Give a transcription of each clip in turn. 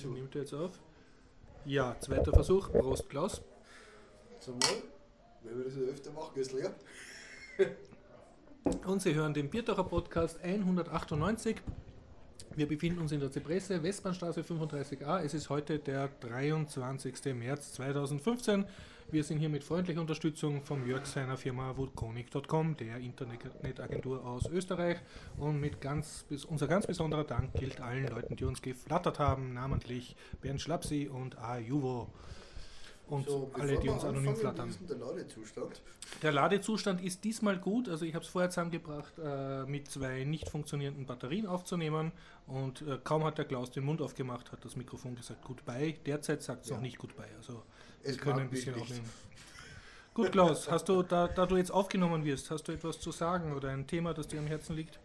zu. Nimmt er jetzt auf? Ja, zweiter Versuch. Prost, Klaus. Zum Wohl. Wenn wir das öfter machen, ist leer. Und Sie hören den Bierdacher Podcast 198. Wir befinden uns in der Zypresse, Westbahnstraße 35a. Es ist heute der 23. März 2015. Wir sind hier mit freundlicher Unterstützung von Jörg seiner Firma Vulconic.com, der Internetagentur aus Österreich. Und mit ganz, unser ganz besonderer Dank gilt allen Leuten, die uns geflattert haben, namentlich Bernd Schlapsi und A. Juvo und so, alle, die uns anonym flattern. Der Ladezustand? der Ladezustand ist diesmal gut. Also ich habe es vorher zusammengebracht, äh, mit zwei nicht funktionierenden Batterien aufzunehmen und äh, kaum hat der Klaus den Mund aufgemacht, hat das Mikrofon gesagt Goodbye. Derzeit sagt es ja. noch nicht Goodbye. Also es können ein bisschen aufnehmen. Gut, Klaus, hast du, da, da du jetzt aufgenommen wirst, hast du etwas zu sagen oder ein Thema, das dir am Herzen liegt?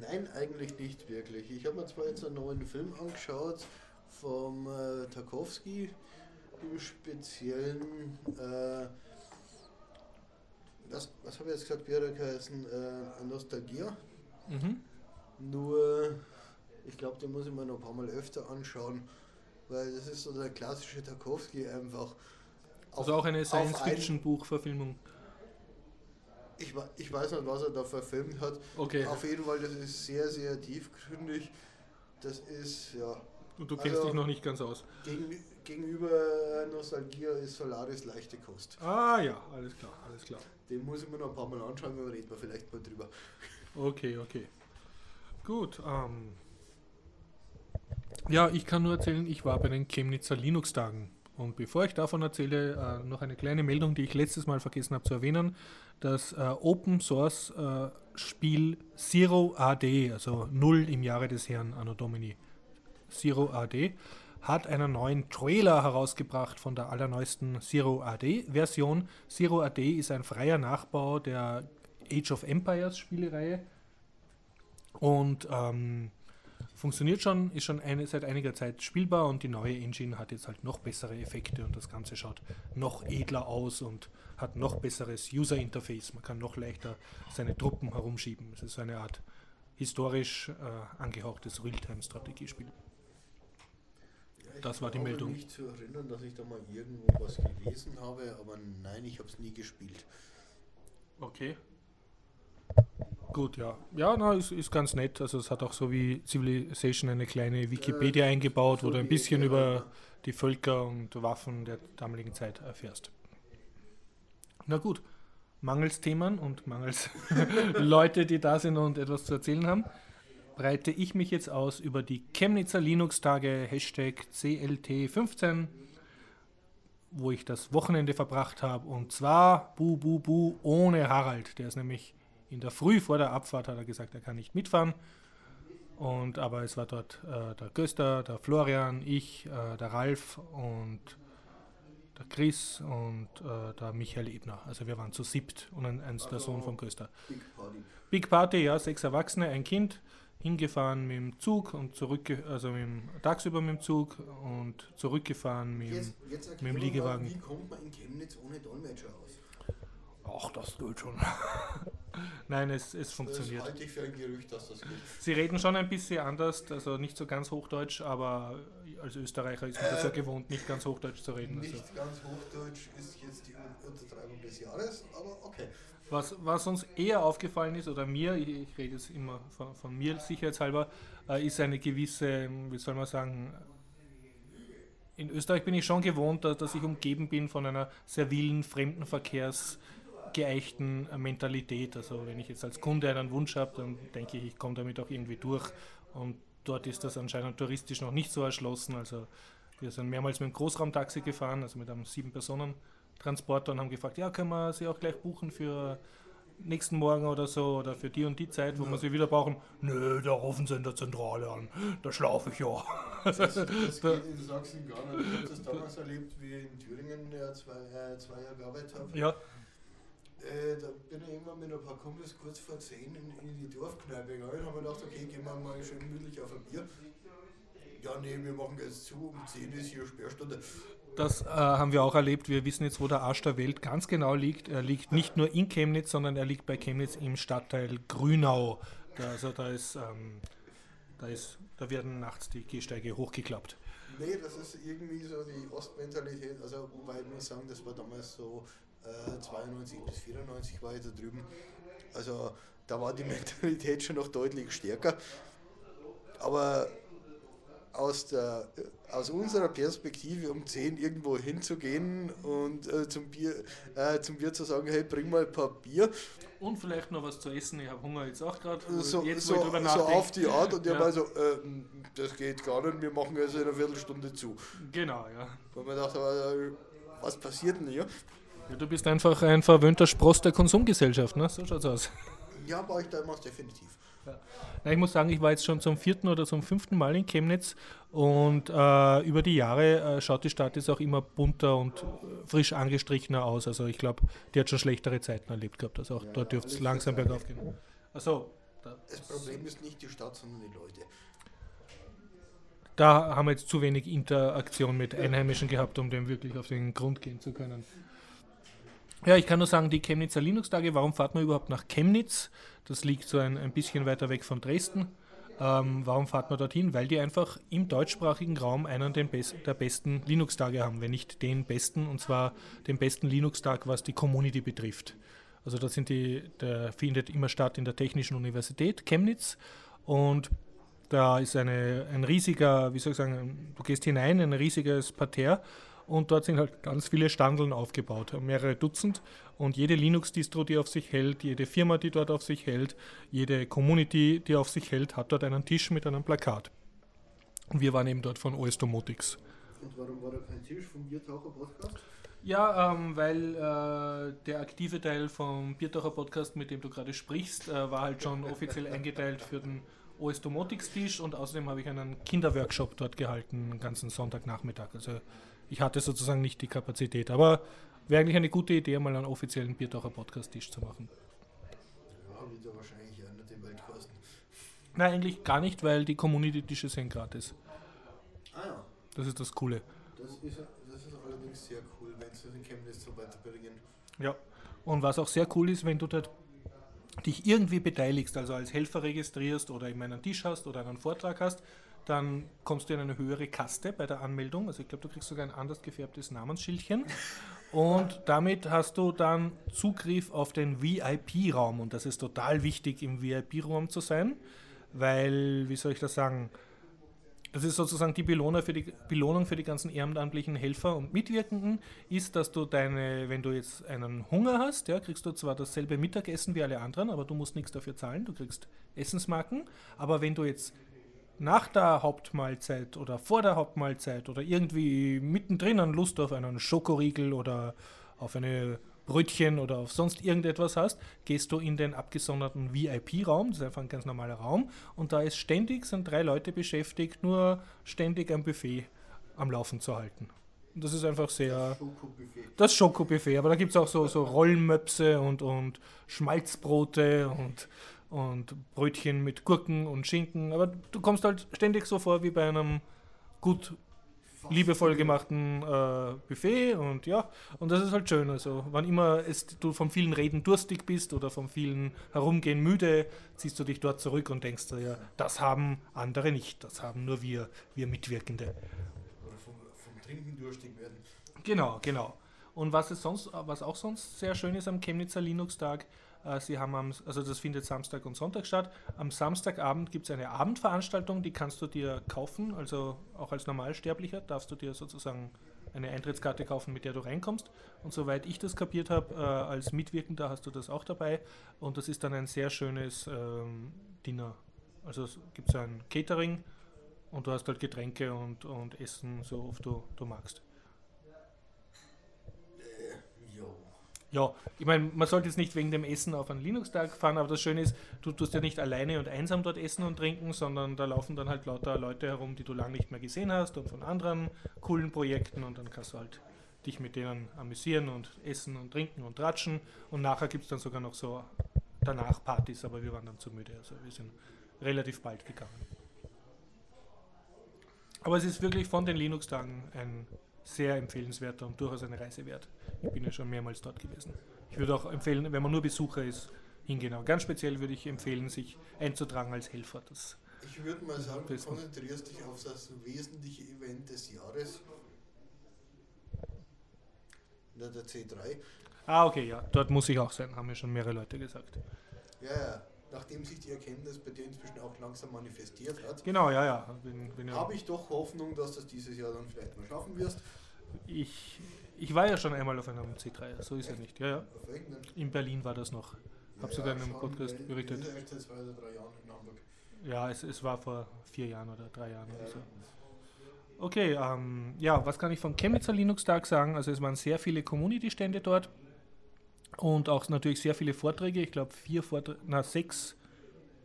Nein, eigentlich nicht wirklich. Ich habe mir zwar jetzt einen neuen Film angeschaut vom äh, Tarkovsky, im Speziellen, äh, was, was habe ich jetzt gesagt, wie hat er geheißen? Äh, Nostalgia. Mhm. Nur, ich glaube, den muss ich mir noch ein paar Mal öfter anschauen, weil das ist so der klassische Tarkovsky einfach. Also auch eine Science-Fiction-Buchverfilmung. Ich, ich weiß nicht, was er da verfilmt hat. Okay. Auf jeden Fall, das ist sehr, sehr tiefgründig. Das ist, ja. Und du kennst also, dich noch nicht ganz aus. Gegen, gegenüber Nostalgia ist Solaris leichte Kost. Ah ja, alles klar, alles klar. Den muss ich mir noch ein paar Mal anschauen, aber reden wir vielleicht mal drüber. Okay, okay. Gut. Ähm, ja, ich kann nur erzählen, ich war bei den Chemnitzer Linux-Tagen. Und bevor ich davon erzähle, äh, noch eine kleine Meldung, die ich letztes Mal vergessen habe zu erwähnen. Das äh, Open Source äh, Spiel Zero AD, also Null im Jahre des Herrn Anno Domini, Zero AD, hat einen neuen Trailer herausgebracht von der allerneuesten Zero AD Version. Zero AD ist ein freier Nachbau der Age of Empires Spielereihe und ähm, funktioniert schon, ist schon eine, seit einiger Zeit spielbar und die neue Engine hat jetzt halt noch bessere Effekte und das Ganze schaut noch edler aus und hat noch besseres User Interface. Man kann noch leichter seine Truppen herumschieben. Es ist so eine Art historisch äh, angehauchtes Realtime-Strategiespiel das war die Meldung. Ich mich zu erinnern, dass ich da mal irgendwo was gelesen habe, aber nein, ich habe es nie gespielt. Okay. Gut, ja. Ja, na, ist, ist ganz nett. Also es hat auch so wie Civilization eine kleine Wikipedia äh, eingebaut, so wo du ein bisschen über die Völker und Waffen der damaligen Zeit erfährst. Na gut, mangels Themen und mangels Leute, die da sind und etwas zu erzählen haben, breite ich mich jetzt aus über die Chemnitzer Linux-Tage, Hashtag CLT15, wo ich das Wochenende verbracht habe. Und zwar, bu, bu, bu, ohne Harald. Der ist nämlich in der Früh vor der Abfahrt, hat er gesagt, er kann nicht mitfahren. Und, aber es war dort äh, der Göster, der Florian, ich, äh, der Ralf und der Chris und äh, der Michael Ebner. Also wir waren zu siebt und ein, ein, der Sohn vom Göster. Big Party. Big Party, ja, sechs Erwachsene, ein Kind hingefahren mit dem Zug und zurück, also mit dem, tagsüber mit dem Zug und zurückgefahren mit, jetzt, jetzt mit dem Liegewagen. Mal, wie kommt man in Chemnitz ohne Dolmetscher aus? Ach, das geht schon. Nein, es, es funktioniert. Das halte ich für ein Gerücht, dass das geht. Sie reden schon ein bisschen anders, also nicht so ganz Hochdeutsch, aber als Österreicher ist man äh, das ja äh, gewohnt, nicht ganz Hochdeutsch zu reden. Nicht also. ganz Hochdeutsch ist jetzt die Untertreibung des Jahres, aber okay. Was, was uns eher aufgefallen ist, oder mir, ich, ich rede jetzt immer von, von mir sicherheitshalber, äh, ist eine gewisse, wie soll man sagen, in Österreich bin ich schon gewohnt, dass, dass ich umgeben bin von einer servilen, fremdenverkehrsgeeichten Mentalität. Also wenn ich jetzt als Kunde einen Wunsch habe, dann denke ich, ich komme damit auch irgendwie durch. Und dort ist das anscheinend touristisch noch nicht so erschlossen. Also wir sind mehrmals mit dem Großraumtaxi gefahren, also mit einem sieben Personen Transporter und haben gefragt, ja, können wir sie auch gleich buchen für nächsten Morgen oder so oder für die und die Zeit, wo ja. wir sie wieder brauchen. Nö, da rufen sie in der Zentrale an. Da schlafe ich ja. Das, das geht in Sachsen gar nicht. Ich habe das damals erlebt, wie in Thüringen ja, zwei, äh, zwei Jahre gearbeitet habe. Ja. Äh, da bin ich immer mit ein paar Kumpels kurz vor 10 in, in die Dorfkneipe gegangen und habe mir gedacht, okay, gehen wir mal schön gemütlich auf ein Bier. Ja, nee, wir machen jetzt zu, um 10 ist hier Sperrstunde. Das äh, haben wir auch erlebt. Wir wissen jetzt, wo der Arsch der Welt ganz genau liegt. Er liegt nicht nur in Chemnitz, sondern er liegt bei Chemnitz im Stadtteil Grünau. Da, also da ist, ähm, da ist, da werden nachts die Gehsteige hochgeklappt. Nee, das ist irgendwie so die Ostmentalität. Also, wobei ich muss sagen, das war damals so äh, 92 bis 94 war ich da drüben. Also, da war die Mentalität schon noch deutlich stärker. Aber aus, der, aus unserer Perspektive um 10 irgendwo hinzugehen und äh, zum, Bier, äh, zum Bier zu sagen, hey, bring mal ein paar Bier. Und vielleicht noch was zu essen, ich habe Hunger jetzt auch gerade. So, so, so, auf die Art und ja. ich so, äh, das geht gar nicht, wir machen also in einer Viertelstunde zu. Genau, ja. Weil man dachte, äh, was passiert denn hier? Ja, du bist einfach ein verwöhnter Spross der Konsumgesellschaft, ne? So schaut's aus. Ja, war ich damals definitiv. Ja. Na, ich muss sagen, ich war jetzt schon zum vierten oder zum fünften Mal in Chemnitz und äh, über die Jahre äh, schaut die Stadt jetzt auch immer bunter und frisch angestrichener aus. Also ich glaube, die hat schon schlechtere Zeiten erlebt gehabt. Also auch ja, dort dürfte es langsam bergauf gehen. Also, da das Problem ist nicht die Stadt, sondern die Leute. Da haben wir jetzt zu wenig Interaktion mit Einheimischen gehabt, um dem wirklich auf den Grund gehen zu können. Ja, ich kann nur sagen, die Chemnitzer Linux-Tage, warum fahrt man überhaupt nach Chemnitz? Das liegt so ein, ein bisschen weiter weg von Dresden. Ähm, warum fahrt man dorthin? Weil die einfach im deutschsprachigen Raum einen Bes der besten Linux-Tage haben, wenn nicht den besten, und zwar den besten Linux-Tag, was die Community betrifft. Also sind die, der findet immer statt in der Technischen Universität Chemnitz und da ist eine, ein riesiger, wie soll ich sagen, du gehst hinein, ein riesiges Parterre und dort sind halt ganz viele Standeln aufgebaut, mehrere Dutzend und jede Linux-Distro, die auf sich hält, jede Firma, die dort auf sich hält, jede Community, die auf sich hält, hat dort einen Tisch mit einem Plakat. Und wir waren eben dort von OS Domotics. Und warum war da kein Tisch vom Biertaucher Podcast? Ja, ähm, weil äh, der aktive Teil vom Biertaucher Podcast, mit dem du gerade sprichst, äh, war halt schon offiziell eingeteilt für den OS Domotics Tisch und außerdem habe ich einen Kinderworkshop dort gehalten, den ganzen Sonntagnachmittag. Also ich hatte sozusagen nicht die Kapazität. Aber wäre eigentlich eine gute Idee, mal einen offiziellen Biertaucher Podcast-Tisch zu machen. Ja, wird ja wahrscheinlich nicht den Welt kosten. Nein, eigentlich gar nicht, weil die Community-Tische sind gratis. Ah ja. Das ist das Coole. Das ist, das ist allerdings sehr cool, wenn sie den Chemnitz so weiterbringen. Ja. Und was auch sehr cool ist, wenn du dort dich irgendwie beteiligst, also als Helfer registrierst oder eben einen Tisch hast oder einen Vortrag hast, dann kommst du in eine höhere Kaste bei der Anmeldung. Also ich glaube, du kriegst sogar ein anders gefärbtes Namensschildchen. Und damit hast du dann Zugriff auf den VIP-Raum. Und das ist total wichtig, im VIP-Raum zu sein, weil, wie soll ich das sagen, das ist sozusagen die Belohnung für die, Belohnung für die ganzen ehrenamtlichen Helfer und Mitwirkenden, ist, dass du deine, wenn du jetzt einen Hunger hast, ja, kriegst du zwar dasselbe Mittagessen wie alle anderen, aber du musst nichts dafür zahlen, du kriegst Essensmarken. Aber wenn du jetzt nach der Hauptmahlzeit oder vor der Hauptmahlzeit oder irgendwie mittendrin an Lust auf einen Schokoriegel oder auf eine Brötchen oder auf sonst irgendetwas hast, gehst du in den abgesonderten VIP-Raum, das ist einfach ein ganz normaler Raum, und da ist ständig, sind drei Leute beschäftigt, nur ständig ein Buffet am Laufen zu halten. Und das ist einfach sehr. Das Schokobuffet, aber da gibt es auch so, so Rollmöpse und, und Schmalzbrote und und Brötchen mit Gurken und Schinken. Aber du kommst halt ständig so vor wie bei einem gut liebevoll gemachten äh, Buffet und ja, und das ist halt schön. Also, wann immer es, du von vielen Reden durstig bist oder von vielen Herumgehen müde, ziehst du dich dort zurück und denkst dir, ja, das haben andere nicht, das haben nur wir, wir Mitwirkende. Oder vom, vom Trinken durstig werden. Genau, genau. Und was, ist sonst, was auch sonst sehr schön ist am Chemnitzer Linux-Tag, sie haben am, also das findet Samstag und Sonntag statt. Am Samstagabend gibt es eine Abendveranstaltung, die kannst du dir kaufen, also auch als Normalsterblicher darfst du dir sozusagen eine Eintrittskarte kaufen, mit der du reinkommst. Und soweit ich das kapiert habe, äh, als Mitwirkender hast du das auch dabei. Und das ist dann ein sehr schönes ähm, Dinner. Also es gibt ein Catering und du hast halt Getränke und, und Essen, so oft du, du magst. Ja, ich meine, man sollte jetzt nicht wegen dem Essen auf einen Linux-Tag fahren, aber das Schöne ist, du tust ja nicht alleine und einsam dort essen und trinken, sondern da laufen dann halt lauter Leute herum, die du lange nicht mehr gesehen hast und von anderen coolen Projekten und dann kannst du halt dich mit denen amüsieren und essen und trinken und ratschen und nachher gibt es dann sogar noch so danach Partys, aber wir waren dann zu müde, also wir sind relativ bald gegangen. Aber es ist wirklich von den Linux-Tagen ein sehr empfehlenswerter und durchaus eine Reise wert. Ich bin ja schon mehrmals dort gewesen. Ich würde auch empfehlen, wenn man nur Besucher ist, hingehen. Aber ganz speziell würde ich empfehlen, sich einzutragen als Helfer. Das Ich würde mal sagen, du konzentrierst dich auf das wesentliche Event des Jahres. Der, der C3. Ah, okay, ja. Dort muss ich auch sein, haben mir schon mehrere Leute gesagt. Ja, ja. Nachdem sich die Erkenntnis bei dir inzwischen auch langsam manifestiert hat. Genau, ja, ja. Habe ich doch Hoffnung, dass du das dieses Jahr dann vielleicht mal schaffen wirst. Ich, ich war ja schon einmal auf einem C3, so ist Echt? ja nicht. Ja, ja. In Berlin war das noch. Ja, Habe sogar in einem Podcast berichtet. Zwei oder drei Jahren in Hamburg. Ja, es, es war vor vier Jahren oder drei Jahren ja. oder so. Okay, ähm, ja, was kann ich vom Chemnitzer Linux-Tag sagen? Also es waren sehr viele Community-Stände dort und auch natürlich sehr viele Vorträge. Ich glaube vier Vorträge, na sechs,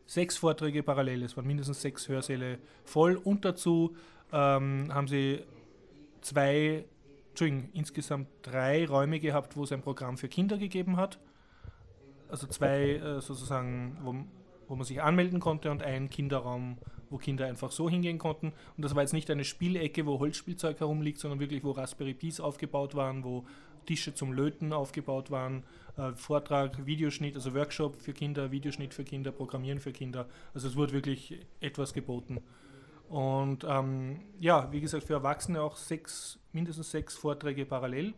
sechs Vorträge parallel. Es waren mindestens sechs Hörsäle voll und dazu ähm, haben sie zwei, Entschuldigung, insgesamt drei Räume gehabt, wo es ein Programm für Kinder gegeben hat. Also zwei äh, sozusagen, wo, wo man sich anmelden konnte und ein Kinderraum, wo Kinder einfach so hingehen konnten. Und das war jetzt nicht eine Spielecke, wo Holzspielzeug herumliegt, sondern wirklich, wo Raspberry Pis aufgebaut waren, wo Tische zum Löten aufgebaut waren, äh, Vortrag, Videoschnitt, also Workshop für Kinder, Videoschnitt für Kinder, Programmieren für Kinder. Also es wurde wirklich etwas geboten. Und ähm, ja, wie gesagt, für Erwachsene auch sechs, mindestens sechs Vorträge parallel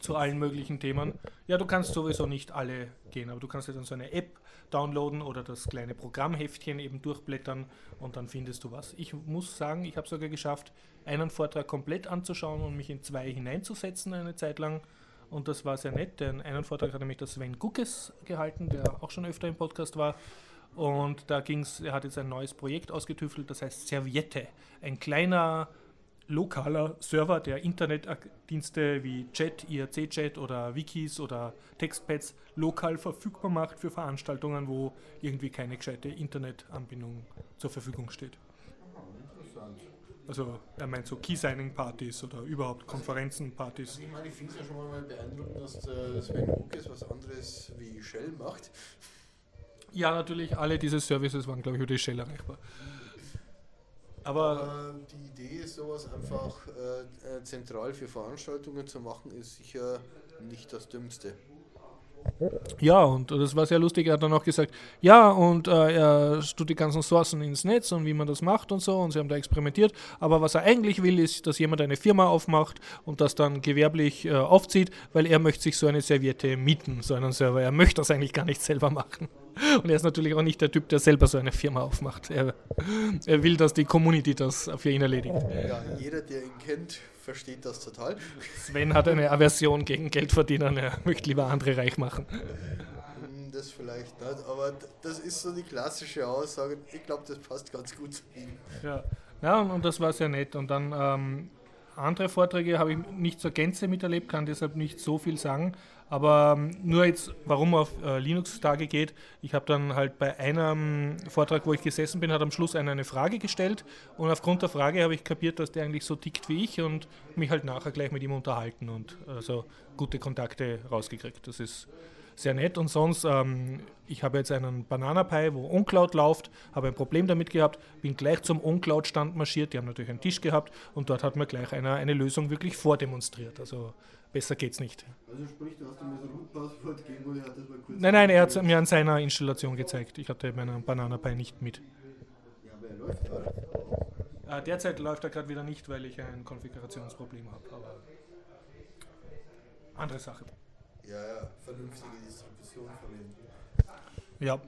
zu allen möglichen Themen. Ja, du kannst sowieso nicht alle gehen, aber du kannst ja dann so eine App downloaden oder das kleine Programmheftchen eben durchblättern und dann findest du was. Ich muss sagen, ich habe sogar geschafft, einen Vortrag komplett anzuschauen und mich in zwei hineinzusetzen eine Zeit lang. Und das war sehr nett, denn einen Vortrag hat nämlich der Sven Guckes gehalten, der auch schon öfter im Podcast war. Und da ging es, er hat jetzt ein neues Projekt ausgetüftelt, das heißt Serviette. Ein kleiner lokaler Server, der Internetdienste wie Chat, IRC-Chat oder Wikis oder Textpads lokal verfügbar macht für Veranstaltungen, wo irgendwie keine gescheite Internetanbindung zur Verfügung steht. Also er meint so Key-Signing-Partys oder überhaupt Konferenzen-Partys. Also ich meine, ich finde es ja schon mal beeindruckend, dass äh, Sven Hukes was anderes wie Shell macht. Ja, natürlich, alle diese Services waren, glaube ich, über die Shell erreichbar. Aber die Idee, sowas einfach äh, äh, zentral für Veranstaltungen zu machen, ist sicher nicht das Dümmste. Ja, und das war sehr lustig. Er hat dann auch gesagt, ja, und äh, er tut die ganzen Sourcen ins Netz und wie man das macht und so. Und sie haben da experimentiert. Aber was er eigentlich will, ist, dass jemand eine Firma aufmacht und das dann gewerblich äh, aufzieht, weil er möchte sich so eine Serviette mieten, so einen Server. Er möchte das eigentlich gar nicht selber machen. Und er ist natürlich auch nicht der Typ, der selber so eine Firma aufmacht. Er, er will, dass die Community das für ihn erledigt. Ja, jeder, der ihn kennt, versteht das total. Sven hat eine Aversion gegen Geld verdienen, er möchte lieber andere reich machen. Hm, das vielleicht nicht, aber das ist so die klassische Aussage. Ich glaube, das passt ganz gut zu ihm. Ja, ja und, und das war sehr nett. Und dann ähm, andere Vorträge habe ich nicht zur Gänze miterlebt, kann deshalb nicht so viel sagen. Aber ähm, nur jetzt, warum auf äh, Linux-Tage geht, ich habe dann halt bei einem Vortrag, wo ich gesessen bin, hat am Schluss einer eine Frage gestellt und aufgrund der Frage habe ich kapiert, dass der eigentlich so tickt wie ich und mich halt nachher gleich mit ihm unterhalten und also gute Kontakte rausgekriegt. Das ist sehr nett. Und sonst, ähm, ich habe jetzt einen Banana Pi, wo OnCloud läuft, habe ein Problem damit gehabt, bin gleich zum OnCloud-Stand marschiert. Die haben natürlich einen Tisch gehabt und dort hat mir gleich einer eine Lösung wirklich vordemonstriert. Also besser geht's nicht. Also sprich, du hast ihm das Root-Passwort gegeben oder hat das mal kurz... Nein, nein, er hat es mir an seiner Installation gezeigt. Ich hatte meinen Banana Pi nicht mit. Ja, aber er läuft gerade. Äh, derzeit läuft er gerade wieder nicht, weil ich ein Konfigurationsproblem habe. Aber andere Sache. Ja, ja, vernünftige Distribution verwenden. Ja.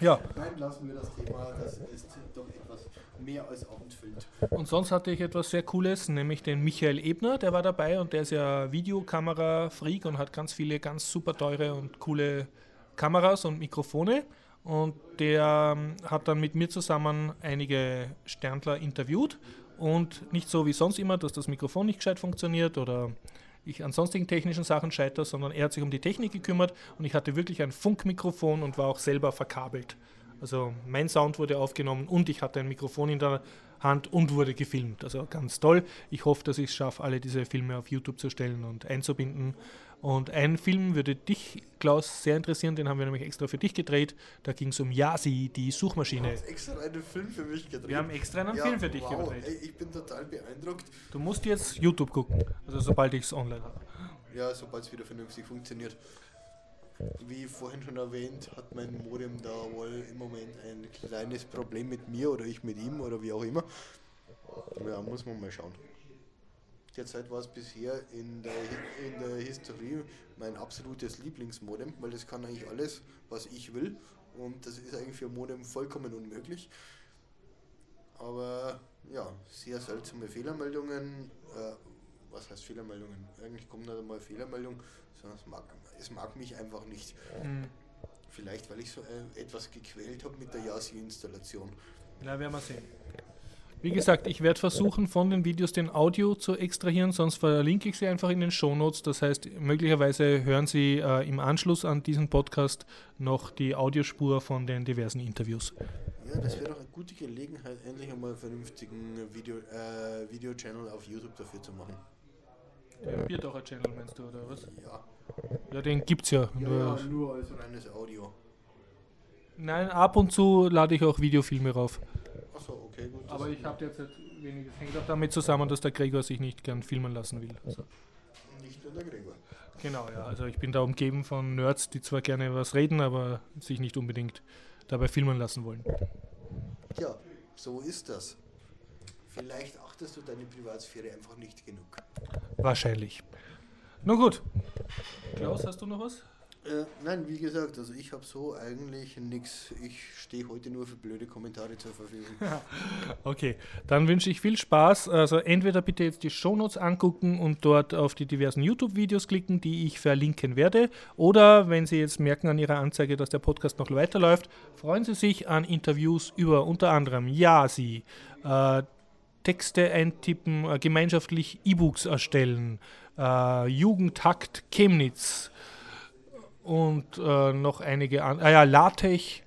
Ja. Nein, lassen wir das Thema, das ist doch etwas mehr als abendfüllend. Und sonst hatte ich etwas sehr Cooles, nämlich den Michael Ebner, der war dabei und der ist ja Videokamera-Freak und hat ganz viele ganz super teure und coole Kameras und Mikrofone. Und der ähm, hat dann mit mir zusammen einige Sterndler interviewt und nicht so wie sonst immer, dass das Mikrofon nicht gescheit funktioniert oder ich an sonstigen technischen Sachen scheitere, sondern er hat sich um die Technik gekümmert und ich hatte wirklich ein Funkmikrofon und war auch selber verkabelt. Also mein Sound wurde aufgenommen und ich hatte ein Mikrofon in der Hand und wurde gefilmt. Also ganz toll. Ich hoffe, dass ich es schaffe, alle diese Filme auf YouTube zu stellen und einzubinden. Und ein Film würde dich, Klaus, sehr interessieren, den haben wir nämlich extra für dich gedreht. Da ging es um Yasi, die Suchmaschine. Du hast extra einen Film für mich gedreht. Wir haben extra einen ja, Film für dich wow, gedreht. Ey, ich bin total beeindruckt. Du musst jetzt YouTube gucken, also sobald ich es online habe. Ja, sobald es wieder vernünftig funktioniert. wie vorhin schon erwähnt, hat mein Modem da wohl im Moment ein kleines Problem mit mir oder ich mit ihm oder wie auch immer. Ja, muss man mal schauen. Derzeit war es bisher in der, in der Historie mein absolutes Lieblingsmodem, weil das kann eigentlich alles, was ich will. Und das ist eigentlich für Modem vollkommen unmöglich. Aber ja, sehr seltsame Fehlermeldungen. Äh, was heißt Fehlermeldungen? Eigentlich kommt nicht einmal Fehlermeldung, sondern es mag, es mag mich einfach nicht. Mhm. Vielleicht, weil ich so äh, etwas gequält habe mit der Yasi-Installation. Ja, werden wir sehen. Wie gesagt, ich werde versuchen, von den Videos den Audio zu extrahieren, sonst verlinke ich sie einfach in den Shownotes. Das heißt, möglicherweise hören Sie äh, im Anschluss an diesen Podcast noch die Audiospur von den diversen Interviews. Ja, das wäre doch eine gute Gelegenheit, endlich einmal einen vernünftigen Video, äh, Video-Channel auf YouTube dafür zu machen. Der Bierdacher-Channel meinst du, oder was? Ja. Ja, den gibt's ja. ja nur, ja, nur als reines Audio. Nein, ab und zu lade ich auch Videofilme rauf. Achso, okay, gut. Aber ich habe derzeit weniges. Hängt auch damit zusammen, dass der Gregor sich nicht gern filmen lassen will. Also. Nicht nur der Gregor. Genau, ja. Also ich bin da umgeben von Nerds, die zwar gerne was reden, aber sich nicht unbedingt dabei filmen lassen wollen. Ja, so ist das. Vielleicht achtest du deine Privatsphäre einfach nicht genug. Wahrscheinlich. Na gut. Klaus, hast du noch was? Äh, nein, wie gesagt, also ich habe so eigentlich nichts. Ich stehe heute nur für blöde Kommentare zur Verfügung. okay, dann wünsche ich viel Spaß. Also entweder bitte jetzt die Shownotes angucken und dort auf die diversen YouTube-Videos klicken, die ich verlinken werde. Oder wenn Sie jetzt merken an Ihrer Anzeige, dass der Podcast noch weiterläuft, freuen Sie sich an Interviews über unter anderem Yasi, äh, Texte eintippen, äh, gemeinschaftlich E-Books erstellen, äh, Jugendhakt Chemnitz und äh, noch einige andere, ah ja, LaTeX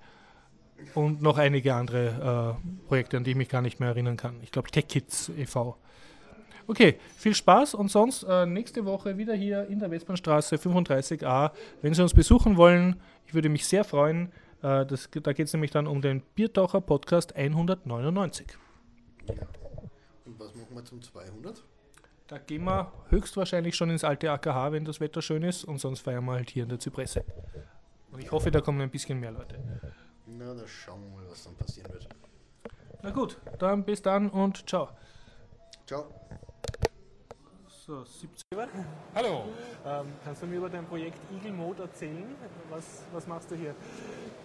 und noch einige andere äh, Projekte, an die ich mich gar nicht mehr erinnern kann. Ich glaube TechKids e.V. Okay, viel Spaß und sonst äh, nächste Woche wieder hier in der Westbahnstraße 35a. Wenn Sie uns besuchen wollen, ich würde mich sehr freuen. Äh, das, da geht es nämlich dann um den Biertaucher Podcast 199. Ja. Und was machen wir zum 200? Da gehen wir höchstwahrscheinlich schon ins alte AKH, wenn das Wetter schön ist, und sonst feiern wir halt hier in der Zypresse. Und ich hoffe, da kommen ein bisschen mehr Leute. Na, da schauen wir mal, was dann passieren wird. Na gut, dann bis dann und ciao. Ciao. So, 17. Hallo. Ähm, kannst du mir über dein Projekt Eagle Mode erzählen? Was, was machst du hier?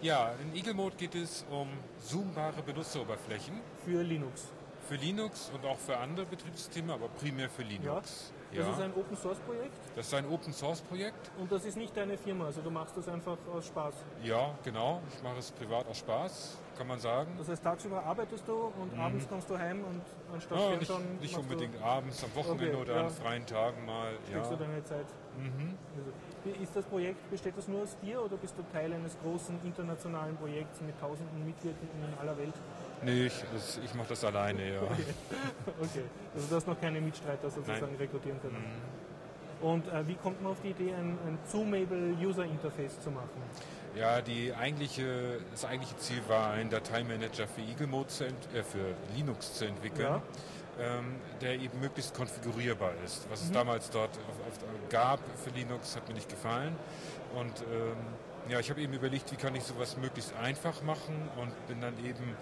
Ja, in Eagle Mode geht es um zoombare Benutzeroberflächen. Für Linux für Linux und auch für andere Betriebssysteme, aber primär für Linux. Ja. Das ja. ist ein Open Source Projekt? Das ist ein Open Source Projekt. Und das ist nicht deine Firma, also du machst das einfach aus Spaß? Ja, genau. Ich mache es privat aus Spaß, kann man sagen. Das heißt, tagsüber arbeitest du und mhm. abends kommst du heim und anstatt ja, nicht, schon nicht unbedingt abends, am Wochenende okay, oder ja. an freien Tagen mal. Kriegst du deine Zeit? Mhm. Also, ist das Projekt, besteht das nur aus dir oder bist du Teil eines großen internationalen Projekts mit tausenden Mitwirkenden in aller Welt? Nee, ich, ich mache das alleine, ja. Okay. okay. Also du hast noch keine Mitstreiter sozusagen Nein. rekrutieren können. Mhm. Und äh, wie kommt man auf die Idee, ein, ein Zoomable User Interface zu machen? Ja, die eigentliche, das eigentliche Ziel war, einen Dateimanager für Eagle Mode zu äh, für Linux zu entwickeln. Ja. Ähm, der eben möglichst konfigurierbar ist. Was mhm. es damals dort gab für Linux, hat mir nicht gefallen. Und ähm, ja, ich habe eben überlegt, wie kann ich sowas möglichst einfach machen und bin dann eben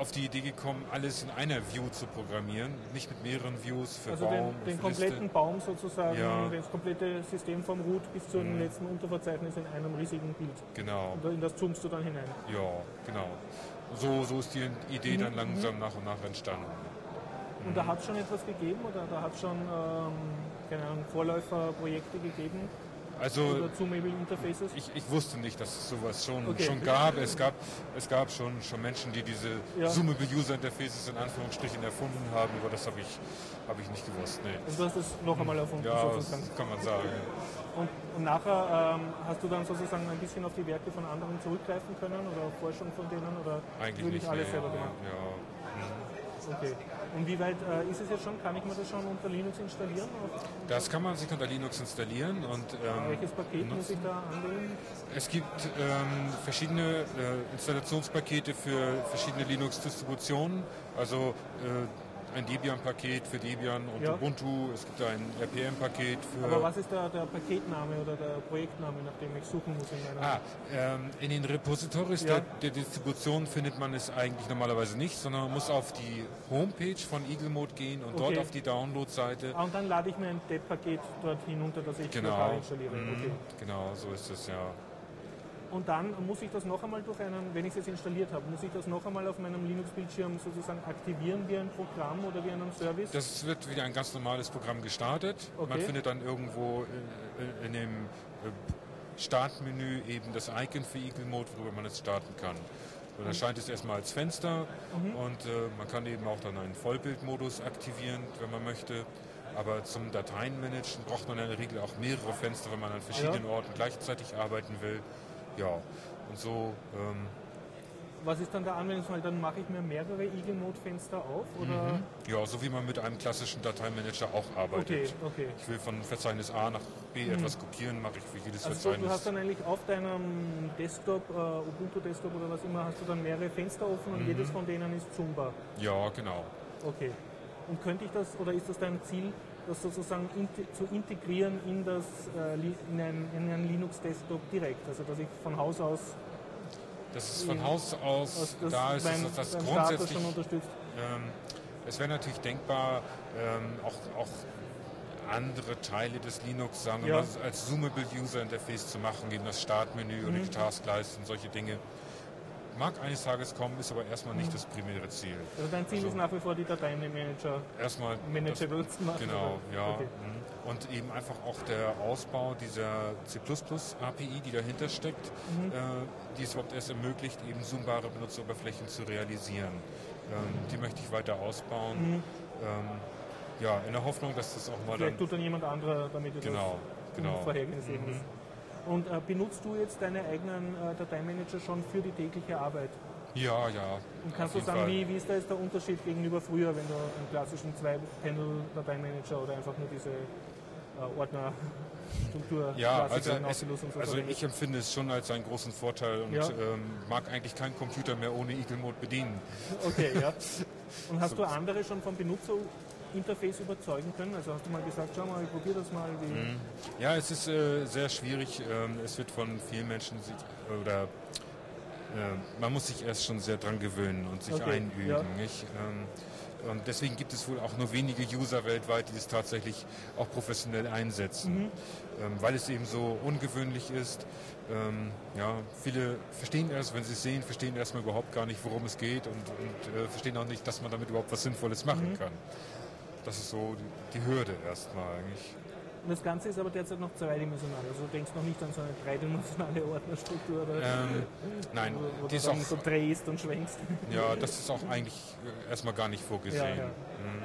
auf die Idee gekommen, alles in einer View zu programmieren, nicht mit mehreren Views für also Baum. Den, den kompletten Liste. Baum sozusagen, ja. das komplette System vom Root bis zu dem mhm. letzten Unterverzeichnis in einem riesigen Bild. Genau. Und in das zoomst du dann hinein. Ja, genau. So, so ist die Idee mhm. dann langsam mhm. nach und nach entstanden. Und da hat es schon etwas gegeben oder da hat es schon ähm, keine Ahnung, Vorläuferprojekte gegeben? Also Interfaces? Ich, ich, wusste nicht, dass es sowas schon, okay. schon gab. Es gab, es gab schon, schon Menschen, die diese ja. Zoomable User Interfaces in Anführungsstrichen erfunden haben, aber das habe ich, hab ich nicht gewusst. Nee. Und du hast es noch einmal erfunden? Ja, das kann man sagen. Und, und nachher ähm, hast du dann sozusagen ein bisschen auf die Werke von anderen zurückgreifen können oder Forschung von denen oder Eigentlich nicht, alles nee, selber gemacht? Ja. Okay. Und wie weit äh, ist es jetzt schon? Kann ich mir das schon unter Linux installieren? Das kann man sich unter Linux installieren. Und, ähm, Welches Paket nutzen? muss ich da anwählen? Es gibt ähm, verschiedene äh, Installationspakete für verschiedene Linux-Distributionen. Also äh, ein Debian-Paket für Debian und ja. Ubuntu, es gibt ein RPM-Paket für... Aber was ist der, der, Paketname oder der Projektname, nach dem ich suchen muss in meiner... Ah, ähm, in den Repositories ja. der, der, Distribution findet man es eigentlich normalerweise nicht, sondern man muss auf die Homepage von Eagle Mode gehen und okay. dort auf die Download-Seite. Ah, und dann lade ich mir ein Deb-Paket dort hinunter, das ich genau. installiere. Mhm. Okay. Genau, so ist es ja. Und dann muss ich das noch einmal durch einen, wenn ich es jetzt installiert habe, muss ich das noch einmal auf meinem Linux-Bildschirm sozusagen aktivieren wie ein Programm oder wie einen Service? Das wird wie ein ganz normales Programm gestartet. Okay. Man findet dann irgendwo in, in dem äh, Startmenü eben das Icon für Eagle Mode, worüber man es starten kann. Und dann erscheint es erstmal als Fenster mhm. und äh, man kann eben auch dann einen Vollbildmodus aktivieren, wenn man möchte. Aber zum Dateienmanagen braucht man in der Regel auch mehrere Fenster, wenn man an verschiedenen ja. Orten gleichzeitig arbeiten will ja, und so. Ähm, was ist dann der Anwendungsfall? Dann mache ich mir mehrere Eagle Mode Fenster auf? Oder? Mhm. Ja, so wie man mit einem klassischen Dateimanager auch arbeitet. Okay, okay. Ich will von Verzeichnis A nach B mhm. etwas kopieren, mache ich für jedes also Verzeichnis. Du hast dann eigentlich auf deinem Desktop, äh, Ubuntu Desktop oder was immer, hast du dann mehrere Fenster offen und mhm. jedes von denen ist zoombar. Ja, genau. Okay. Und könnte ich das, oder ist das dein Ziel, das sozusagen zu integrieren in, das, äh, in, ein, in einen Linux-Desktop direkt. Also dass ich von Haus aus dass es von Haus aus das da ist, mein, dass das grundsätzlich schon unterstützt. Ähm, es wäre natürlich denkbar, ähm, auch, auch andere Teile des Linux, sagen wir ja. mal, als Zoomable User Interface zu machen, eben das Startmenü mhm. oder die Taskleiste und solche Dinge mag eines Tages kommen, ist aber erstmal nicht das primäre Ziel. Also dein Ziel also ist nach wie vor die Dateien-Manager erstmal manageable zu machen? Genau, ja. Okay. Mhm. Und eben einfach auch der Ausbau dieser C++ API, die dahinter steckt, mhm. äh, die es überhaupt erst ermöglicht, eben zoombare Benutzeroberflächen zu realisieren. Ähm, die möchte ich weiter ausbauen. Mhm. Ähm, ja, in der Hoffnung, dass das auch mal Vielleicht dann... tut dann jemand anderer damit genau, genau. vorhergesehen ist. Und äh, benutzt du jetzt deine eigenen äh, Dateimanager schon für die tägliche Arbeit? Ja, ja. Und kannst du sagen, wie, wie ist da jetzt der Unterschied gegenüber früher, wenn du einen klassischen Zwei-Panel-Dateimanager oder einfach nur diese äh, Ordner Struktur ja, also, es, also ich empfinde es schon als einen großen Vorteil und ja. ähm, mag eigentlich keinen Computer mehr ohne Eagle Mode bedienen. Okay, ja. Und hast so. du andere schon vom Benutzer Interface überzeugen können? Also hast du mal gesagt, schau mal, ich probiere das mal. Mhm. Ja, es ist äh, sehr schwierig. Ähm, es wird von vielen Menschen oder äh, man muss sich erst schon sehr dran gewöhnen und sich okay, einüben. Ja. Ähm, und deswegen gibt es wohl auch nur wenige User weltweit, die es tatsächlich auch professionell einsetzen, mhm. ähm, weil es eben so ungewöhnlich ist. Ähm, ja, viele verstehen erst, wenn sie es sehen, verstehen erstmal überhaupt gar nicht, worum es geht und, und äh, verstehen auch nicht, dass man damit überhaupt was Sinnvolles machen mhm. kann. Das ist so die, die Hürde erstmal eigentlich. Und das Ganze ist aber derzeit noch zweidimensional. Also du denkst noch nicht an so eine dreidimensionale Ordnerstruktur oder ähm, nein, wo, wo die du dann auch, so drehst und schwenkst. Ja, das ist auch eigentlich erstmal gar nicht vorgesehen. Ja, ja. Mhm.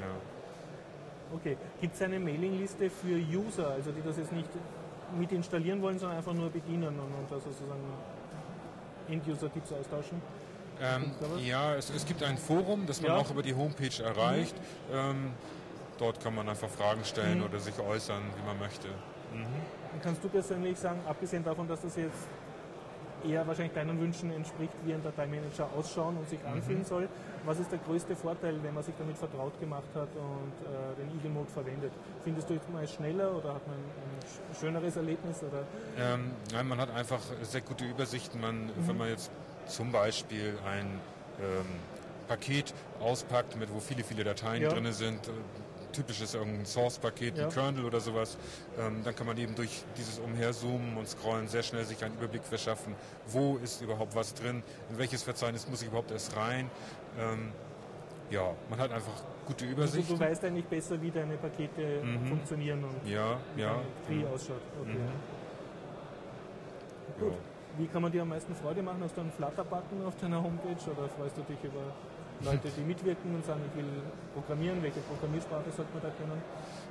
ja. Okay. Gibt es eine Mailingliste für User, also die das jetzt nicht mit installieren wollen, sondern einfach nur bedienen und, und da sozusagen End-User-Tipps austauschen? Ähm, ja, es, es, gibt ein Forum, das man ja. auch über die Homepage erreicht. Mhm. Ähm, dort kann man einfach Fragen stellen mhm. oder sich äußern, wie man möchte. Mhm. Kannst du persönlich sagen, abgesehen davon, dass das jetzt eher wahrscheinlich deinen Wünschen entspricht, wie ein Dateimanager ausschauen und sich mhm. anfühlen soll, was ist der größte Vorteil, wenn man sich damit vertraut gemacht hat und äh, den Eagle Mode verwendet? Findest du jetzt mal schneller oder hat man ein schöneres Erlebnis? Oder? Ähm, nein, man hat einfach sehr gute Übersichten. Man, wenn mhm. man jetzt zum Beispiel ein ähm, Paket auspackt, mit wo viele, viele Dateien ja. drin sind, äh, typisches irgendein Source-Paket, ja. ein Kernel oder sowas, ähm, dann kann man eben durch dieses Umherzoomen und Scrollen sehr schnell sich einen Überblick verschaffen, wo ist überhaupt was drin, in welches Verzeichnis muss ich überhaupt erst rein. Ähm, ja, man hat einfach gute Übersicht. Also du weißt eigentlich besser, wie deine Pakete mhm. funktionieren und ja, wie ja. Tree mhm. ausschaut. Okay. Mhm. Gut. Ja. Wie kann man dir am meisten Freude machen? Hast du einen Flutter-Button auf deiner Homepage oder freust du dich über Leute, die mitwirken und sagen, ich will programmieren? Welche Programmiersprache sollte man da kennen?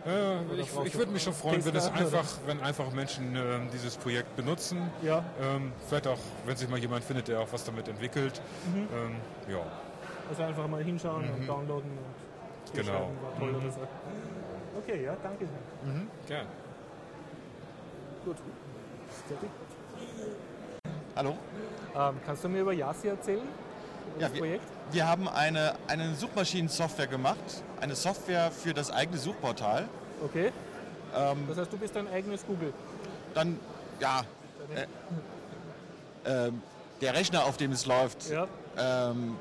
Ja, ich, ich würde mich schon freuen, wenn, es einfach, wenn einfach Menschen äh, dieses Projekt benutzen. Ja. Ähm, vielleicht auch, wenn sich mal jemand findet, der auch was damit entwickelt. Mhm. Ähm, ja. Also einfach mal hinschauen mhm. und downloaden und genau. war toll mhm. oder so. Okay, ja, danke sehr. Mhm, gern. Gut. Fertig? Hallo. Ähm, kannst du mir über Yasi erzählen? ja, wir, Projekt? Wir haben eine, eine Suchmaschinen-Software gemacht, eine Software für das eigene Suchportal. Okay. Ähm, das heißt, du bist dein eigenes Google. Dann, ja. Äh, äh, der Rechner, auf dem es läuft, ja. ähm,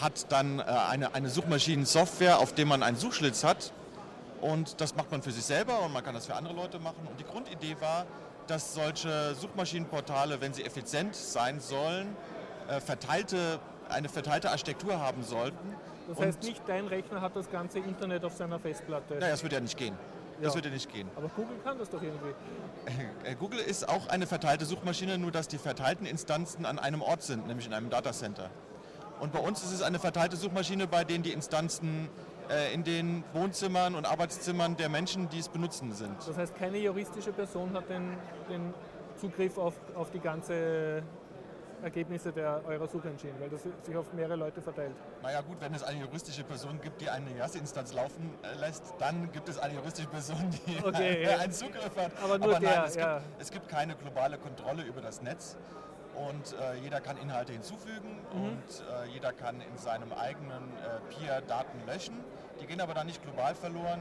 hat dann äh, eine, eine Suchmaschinen-Software, auf dem man einen Suchschlitz hat. Und das macht man für sich selber und man kann das für andere Leute machen. Und die Grundidee war, dass solche Suchmaschinenportale, wenn sie effizient sein sollen, äh, verteilte, eine verteilte Architektur haben sollten. Das heißt, nicht dein Rechner hat das ganze Internet auf seiner Festplatte. Naja, das würde ja nicht gehen. Ja. Das würde ja nicht gehen. Aber Google kann das doch irgendwie. Äh, Google ist auch eine verteilte Suchmaschine, nur dass die verteilten Instanzen an einem Ort sind, nämlich in einem Datacenter. Und bei uns ist es eine verteilte Suchmaschine, bei denen die Instanzen in den Wohnzimmern und Arbeitszimmern der Menschen, die es benutzen, sind. Das heißt, keine juristische Person hat den, den Zugriff auf, auf die ganze Ergebnisse der eurer Suchengine, weil das sich auf mehrere Leute verteilt. Naja gut, wenn es eine juristische Person gibt, die eine Erste-Instanz laufen äh, lässt, dann gibt es eine juristische Person, die okay, einen Zugriff hat. Aber nur Aber nein, der, es, ja. gibt, es gibt keine globale Kontrolle über das Netz und äh, jeder kann Inhalte hinzufügen mhm. und äh, jeder kann in seinem eigenen äh, Peer Daten löschen. Die gehen aber dann nicht global verloren.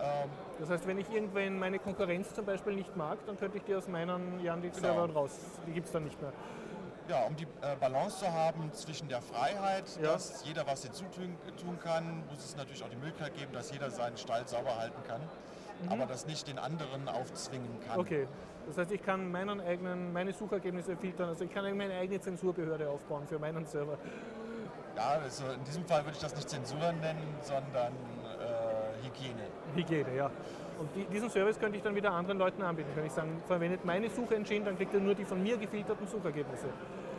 Ähm, das heißt, wenn ich irgendwann meine Konkurrenz zum Beispiel nicht mag, dann könnte ich die aus meinen Yandex-Servern genau. raus. Die gibt es dann nicht mehr. Ja, um die äh, Balance zu haben zwischen der Freiheit, ja. dass jeder was hinzutun tun kann, muss es natürlich auch die Möglichkeit geben, dass jeder seinen Stall sauber halten kann, mhm. aber das nicht den anderen aufzwingen kann. Okay. Das heißt, ich kann meinen eigenen, meine Suchergebnisse filtern. Also ich kann meine eigene Zensurbehörde aufbauen für meinen Server. Ja, also in diesem Fall würde ich das nicht Zensur nennen, sondern äh, Hygiene. Hygiene, ja. Und die, diesen Service könnte ich dann wieder anderen Leuten anbieten. Kann ich sagen, verwendet meine Suchengine, dann kriegt ihr nur die von mir gefilterten Suchergebnisse.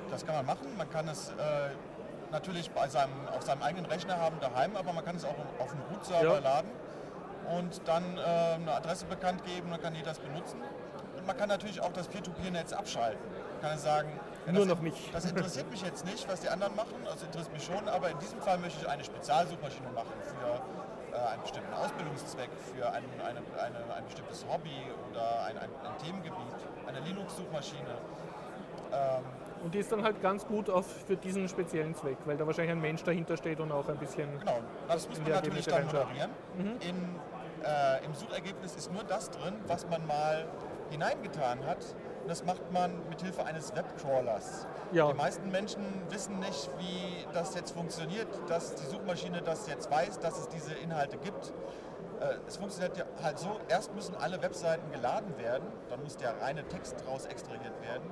Das kann man machen. Man kann es äh, natürlich bei seinem, auf seinem eigenen Rechner haben daheim, aber man kann es auch auf dem Root-Server ja. laden und dann äh, eine Adresse bekannt geben, dann kann jeder das benutzen man kann natürlich auch das Peer-to-Peer-Netz abschalten. Man kann sagen, ja, nur noch mich. Das interessiert mich jetzt nicht, was die anderen machen, das interessiert mich schon, aber in diesem Fall möchte ich eine Spezialsuchmaschine machen für äh, einen bestimmten Ausbildungszweck, für ein, eine, eine, ein bestimmtes Hobby oder ein, ein, ein Themengebiet, eine Linux-Suchmaschine. Ähm, und die ist dann halt ganz gut auf, für diesen speziellen Zweck, weil da wahrscheinlich ein Mensch dahinter steht und auch ein bisschen. Genau, das muss man natürlich dann moderieren. Mhm. In, äh, Im Suchergebnis ist nur das drin, was man mal hineingetan hat. Und das macht man mit Hilfe eines Webcrawlers. Ja. Die meisten Menschen wissen nicht, wie das jetzt funktioniert, dass die Suchmaschine das jetzt weiß, dass es diese Inhalte gibt. Äh, es funktioniert ja halt so, erst müssen alle Webseiten geladen werden, dann muss der reine Text daraus extrahiert werden,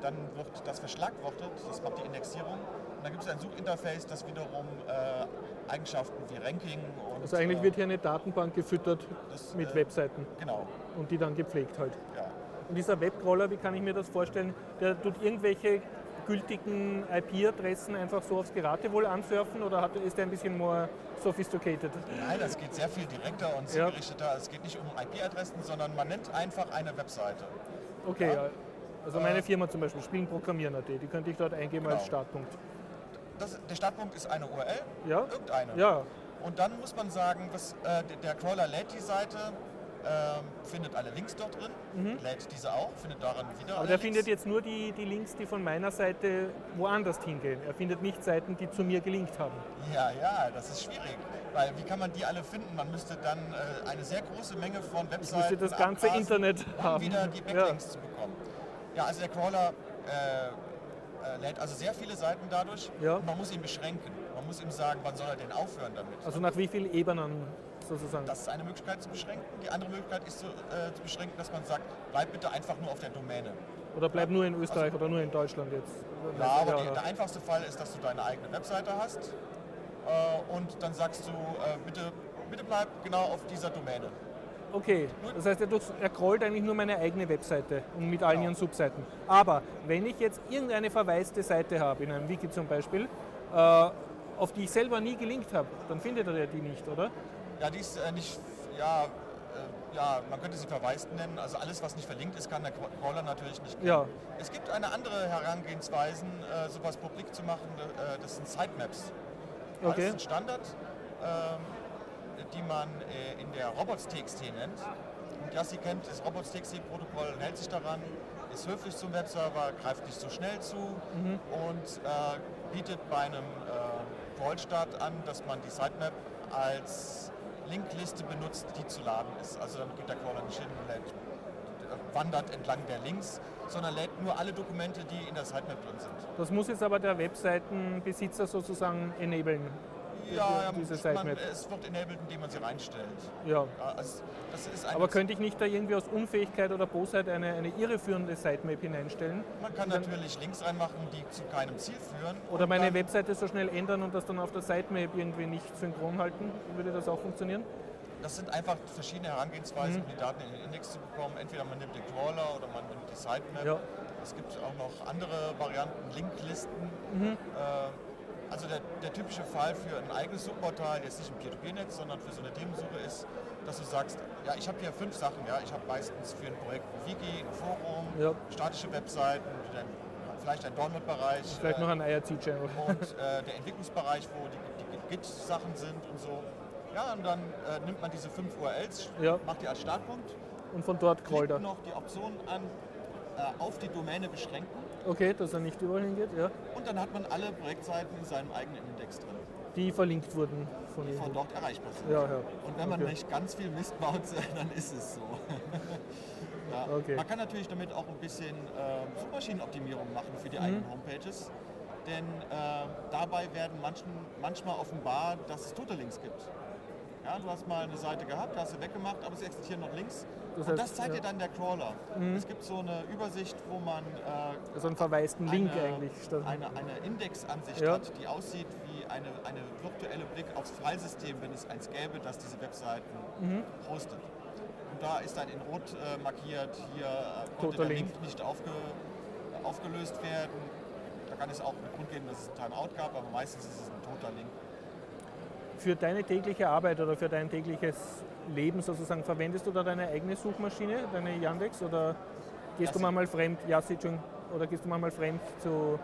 dann wird das verschlagwortet, das macht die Indexierung und dann gibt es ein Suchinterface, das wiederum äh, Eigenschaften wie Ranking und... Also eigentlich äh, wird hier eine Datenbank gefüttert das, mit äh, Webseiten. Genau. Und die dann gepflegt halt. Ja. Und dieser Webcrawler, wie kann ich mir das vorstellen, der tut irgendwelche gültigen IP-Adressen einfach so aufs Geratewohl ansurfen oder hat, ist der ein bisschen more sophisticated? Nein, das geht sehr viel direkter und zielgerichteter. Ja. Es geht nicht um IP-Adressen, sondern man nennt einfach eine Webseite. Okay, ja. also meine äh, Firma zum Beispiel, Spielenprogrammieren.at, die könnte ich dort eingeben genau. als Startpunkt das, der Startpunkt ist eine URL, ja? irgendeine. Ja. Und dann muss man sagen, was, äh, der Crawler lädt die Seite, äh, findet alle Links dort drin, mhm. lädt diese auch, findet daran wieder Aber der Links. findet jetzt nur die, die Links, die von meiner Seite woanders hingehen. Er findet nicht Seiten, die zu mir gelinkt haben. Ja, ja, das ist schwierig. Weil wie kann man die alle finden? Man müsste dann äh, eine sehr große Menge von Webseiten ich müsste das ganze Internet um haben. wieder die Backlinks ja. zu bekommen. Ja, also der Crawler äh, äh, lädt also sehr viele Seiten dadurch. Ja. man muss ihn beschränken. Man muss ihm sagen, wann soll er denn aufhören damit. Also nach wie vielen Ebenen sozusagen? Das ist eine Möglichkeit zu beschränken. Die andere Möglichkeit ist zu, äh, zu beschränken, dass man sagt, bleib bitte einfach nur auf der Domäne. Oder bleib nur in Österreich also, oder nur in Deutschland jetzt. Ja, aber die, der einfachste Fall ist, dass du deine eigene Webseite hast äh, und dann sagst du, äh, bitte, bitte bleib genau auf dieser Domäne. Okay, das heißt, er, er crawlt eigentlich nur meine eigene Webseite und mit allen ihren Subseiten. Aber wenn ich jetzt irgendeine verwaiste Seite habe, in einem Wiki zum Beispiel, äh, auf die ich selber nie gelinkt habe, dann findet er die nicht, oder? Ja, die ist äh, nicht, ja, äh, ja, man könnte sie verwaist nennen. Also alles, was nicht verlinkt ist, kann der Crawler natürlich nicht kennen. Ja. Es gibt eine andere Herangehensweisen, äh, sowas publik zu machen, äh, das sind Sitemaps. Okay. Das ist ein Standard. Ähm, die man äh, in der Robots.txt nennt. Und Yassi kennt das Robots.txt-Protokoll hält sich daran, ist höflich zum Webserver, greift nicht so schnell zu mhm. und äh, bietet bei einem äh, Crawl-Start an, dass man die Sitemap als Linkliste benutzt, die zu laden ist. Also dann geht der Crawler nicht hin, lädt, wandert entlang der Links, sondern lädt nur alle Dokumente, die in der Sitemap drin sind. Das muss jetzt aber der Webseitenbesitzer sozusagen enablen ja, diese Sitemap? Man, es wird enabled, indem man sie reinstellt. Ja. Also Aber könnte ich nicht da irgendwie aus Unfähigkeit oder Bosheit eine, eine irreführende Sitemap hineinstellen? Man kann natürlich Links reinmachen, die zu keinem Ziel führen. Oder meine Webseite so schnell ändern und das dann auf der Sitemap irgendwie nicht synchron halten. Würde das auch funktionieren? Das sind einfach verschiedene Herangehensweisen, mhm. um die Daten in den Index zu bekommen. Entweder man nimmt den Crawler oder man nimmt die Sitemap. Ja. Es gibt auch noch andere Varianten, Linklisten. Mhm. Äh, also der, der, typische Fall für ein eigenes Suchportal, jetzt nicht ein Peer-to-Peer-Netz, sondern für so eine Themensuche ist, dass du sagst, ja, ich habe hier fünf Sachen. Ja, ich habe meistens für ein Projekt ein Wiki, ein Forum, ja. statische Webseiten, vielleicht ein Download-Bereich. Vielleicht äh, noch ein IRC-Channel. Und äh, der Entwicklungsbereich, wo die, die Git-Sachen sind und so. Ja, und dann äh, nimmt man diese fünf URLs, ja. macht die als Startpunkt. Und von dort crawlt er. noch die Option an, äh, auf die Domäne beschränken. Okay, dass er nicht überall hingeht, ja. Und dann hat man alle Projektseiten in seinem eigenen Index drin. Die verlinkt wurden von Die von dort erreichbar sind. Ja, ja. Und wenn man okay. nicht ganz viel Mist baut, dann ist es so. ja. okay. Man kann natürlich damit auch ein bisschen äh, Suchmaschinenoptimierung machen für die mhm. eigenen Homepages. Denn äh, dabei werden manchen, manchmal offenbar, dass es tote Links gibt. Ja, du hast mal eine Seite gehabt, hast sie weggemacht, aber es existieren noch Links. Das heißt, und das zeigt ja. dir dann der Crawler. Mhm. Es gibt so eine Übersicht, wo man äh, so einen verwaisten Link eine, eigentlich eine, eine Indexansicht ja. hat, die aussieht wie eine, eine virtuelle Blick aufs Filesystem, wenn es eins gäbe, das diese Webseiten mhm. hostet. Und da ist dann in Rot äh, markiert, hier äh, konnte der Link, Link nicht aufge, aufgelöst werden. Da kann es auch einen Grund geben, dass es ein Timeout gab, aber meistens ist es ein toter Link für deine tägliche Arbeit oder für dein tägliches Leben sozusagen, verwendest du da deine eigene Suchmaschine, deine Yandex oder gehst Yassi. du manchmal fremd, Yassi, oder gehst du manchmal fremd zu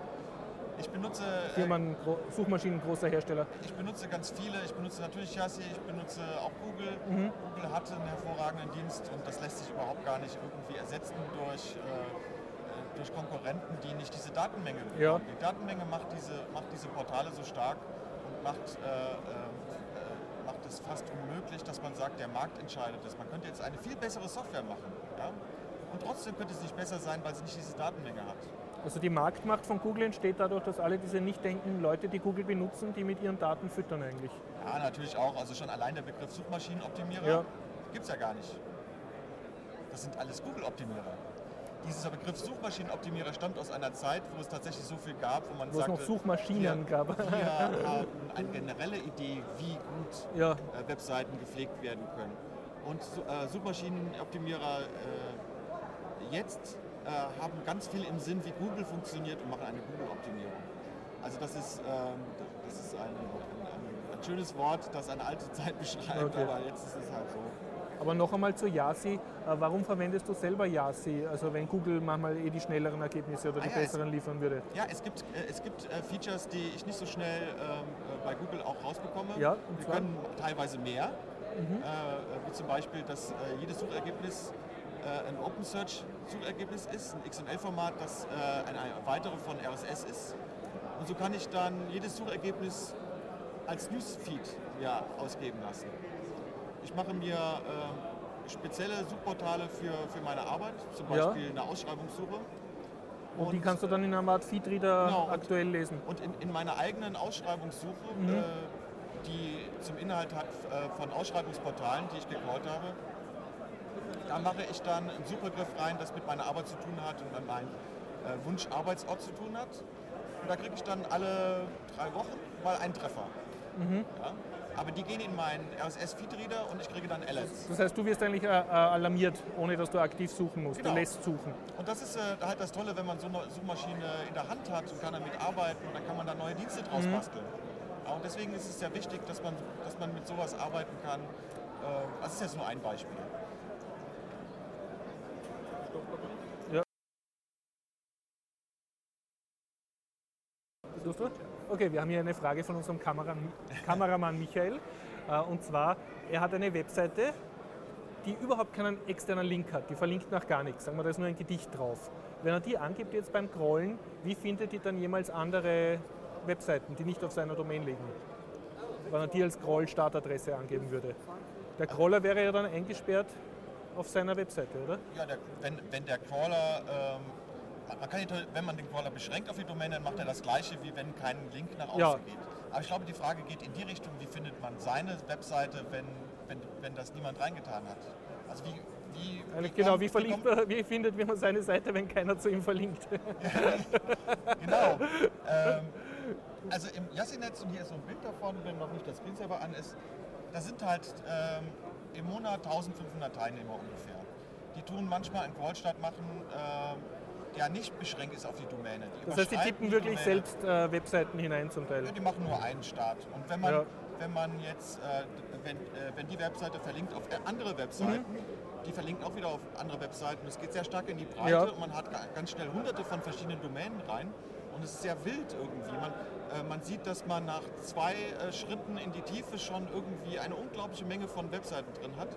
ich benutze Firmen, äh, Suchmaschinen großer Hersteller. Ich benutze ganz viele. Ich benutze natürlich Yassi, ich benutze auch Google. Mhm. Google hat einen hervorragenden Dienst und das lässt sich überhaupt gar nicht irgendwie ersetzen durch, äh, durch Konkurrenten, die nicht diese Datenmenge. Ja. Die Datenmenge macht diese, macht diese Portale so stark und macht äh, ähm, macht es fast unmöglich, dass man sagt, der Markt entscheidet es. Man könnte jetzt eine viel bessere Software machen. Ja? Und trotzdem könnte es nicht besser sein, weil sie nicht diese Datenmenge hat. Also die Marktmacht von Google entsteht dadurch, dass alle diese nicht denken Leute, die Google benutzen, die mit ihren Daten füttern eigentlich. Ja, natürlich auch. Also schon allein der Begriff Suchmaschinenoptimierer ja. gibt es ja gar nicht. Das sind alles Google-Optimierer dieser Begriff Suchmaschinenoptimierer stammt aus einer Zeit, wo es tatsächlich so viel gab, wo man wo sagte, es noch Suchmaschinen wir, gab. Wir haben eine generelle Idee, wie gut ja. äh, Webseiten gepflegt werden können. Und äh, Suchmaschinenoptimierer äh, jetzt haben ganz viel im Sinn, wie Google funktioniert und machen eine Google-Optimierung. Also das ist, ähm, das ist ein, ein, ein, schönes Wort, das eine alte Zeit beschreibt, okay. aber jetzt ist es halt so. Aber noch einmal zu Yasi. Äh, warum verwendest du selber Yasi? Also wenn Google manchmal eh die schnelleren Ergebnisse oder die ah, ja, besseren liefern würde. Ja, es gibt, äh, es gibt äh, Features, die ich nicht so schnell ähm, bei Google auch rausbekomme. Ja, Wir können teilweise mehr. Mhm. wie zum Beispiel, dass jedes Suchergebnis ein Open Search Suchergebnis ist, ein XML-Format, das eine weitere von RSS ist. Und so kann ich dann jedes Suchergebnis als Newsfeed ja, ausgeben lassen. Ich mache mir äh, spezielle Suchportale für, für meine Arbeit, zum Beispiel ja. eine Ausschreibungssuche. Und, und, die kannst du dann in einer Art Feedreader genau, aktuell lesen. Und in, in meiner eigenen Ausschreibungssuche, mhm. äh, die zum Inhalt hat äh, von Ausschreibungsportalen, die ich gecrawlt habe, da mache ich dann einen Suchbegriff rein, das mit meiner Arbeit zu tun hat und dann meinen äh, Wunsch-Arbeitsort zu tun hat. Und da kriege ich dann alle drei Wochen mal einen Treffer. Mhm. Ja? Aber die gehen in meinen RSS-Feedreader und ich kriege dann Alerts. Das heißt, du wirst eigentlich äh, äh, alarmiert, ohne dass du aktiv suchen musst. Genau. Du lässt suchen. Und das ist äh, halt das Tolle, wenn man so eine Suchmaschine in der Hand hat und kann damit arbeiten und dann kann man da neue Dienste draus mhm. basteln. Und deswegen ist es sehr wichtig, dass man, dass man mit sowas arbeiten kann. Äh, das ist jetzt nur ein Beispiel. Ja. Du? Okay, wir haben hier eine Frage von unserem Kamera Kameramann Michael. Äh, und zwar, er hat eine Webseite, die überhaupt keinen externen Link hat. Die verlinkt nach gar nichts. Sagen wir, da ist nur ein Gedicht drauf. Wenn er die angibt jetzt beim Crawlen, wie findet die dann jemals andere Webseiten, die nicht auf seiner Domain liegen. Wenn er die als Crawl-Startadresse angeben würde. Der Crawler wäre ja dann eingesperrt auf seiner Webseite, oder? Ja, der, wenn, wenn der Crawler, ähm, man kann, wenn man den Crawler beschränkt auf die Domain, dann macht er das gleiche, wie wenn kein Link nach außen ja. geht. Aber ich glaube, die Frage geht in die Richtung, wie findet man seine Webseite, wenn, wenn, wenn das niemand reingetan hat. Also wie, wie, wie genau, kommt, wie, verlinkt man, wie findet man seine Seite, wenn keiner zu ihm verlinkt? genau. Ähm, also im Yassi-Netz, und hier ist so ein Bild davon, wenn noch nicht das Screensaver an ist, da sind halt ähm, im Monat 1500 Teilnehmer ungefähr. Die tun manchmal einen Callstart machen, äh, der nicht beschränkt ist auf die Domäne. Die das heißt, die tippen die wirklich Domäne. selbst äh, Webseiten hinein zum Teil? Ja, die machen nur einen Start. Und wenn man, ja. wenn man jetzt, äh, wenn, äh, wenn die Webseite verlinkt auf andere Webseiten, mhm die verlinken auch wieder auf andere Webseiten. Es geht sehr stark in die Breite ja. und man hat ganz schnell hunderte von verschiedenen Domänen rein. Und es ist sehr wild irgendwie. Man, äh, man sieht, dass man nach zwei äh, Schritten in die Tiefe schon irgendwie eine unglaubliche Menge von Webseiten drin hat.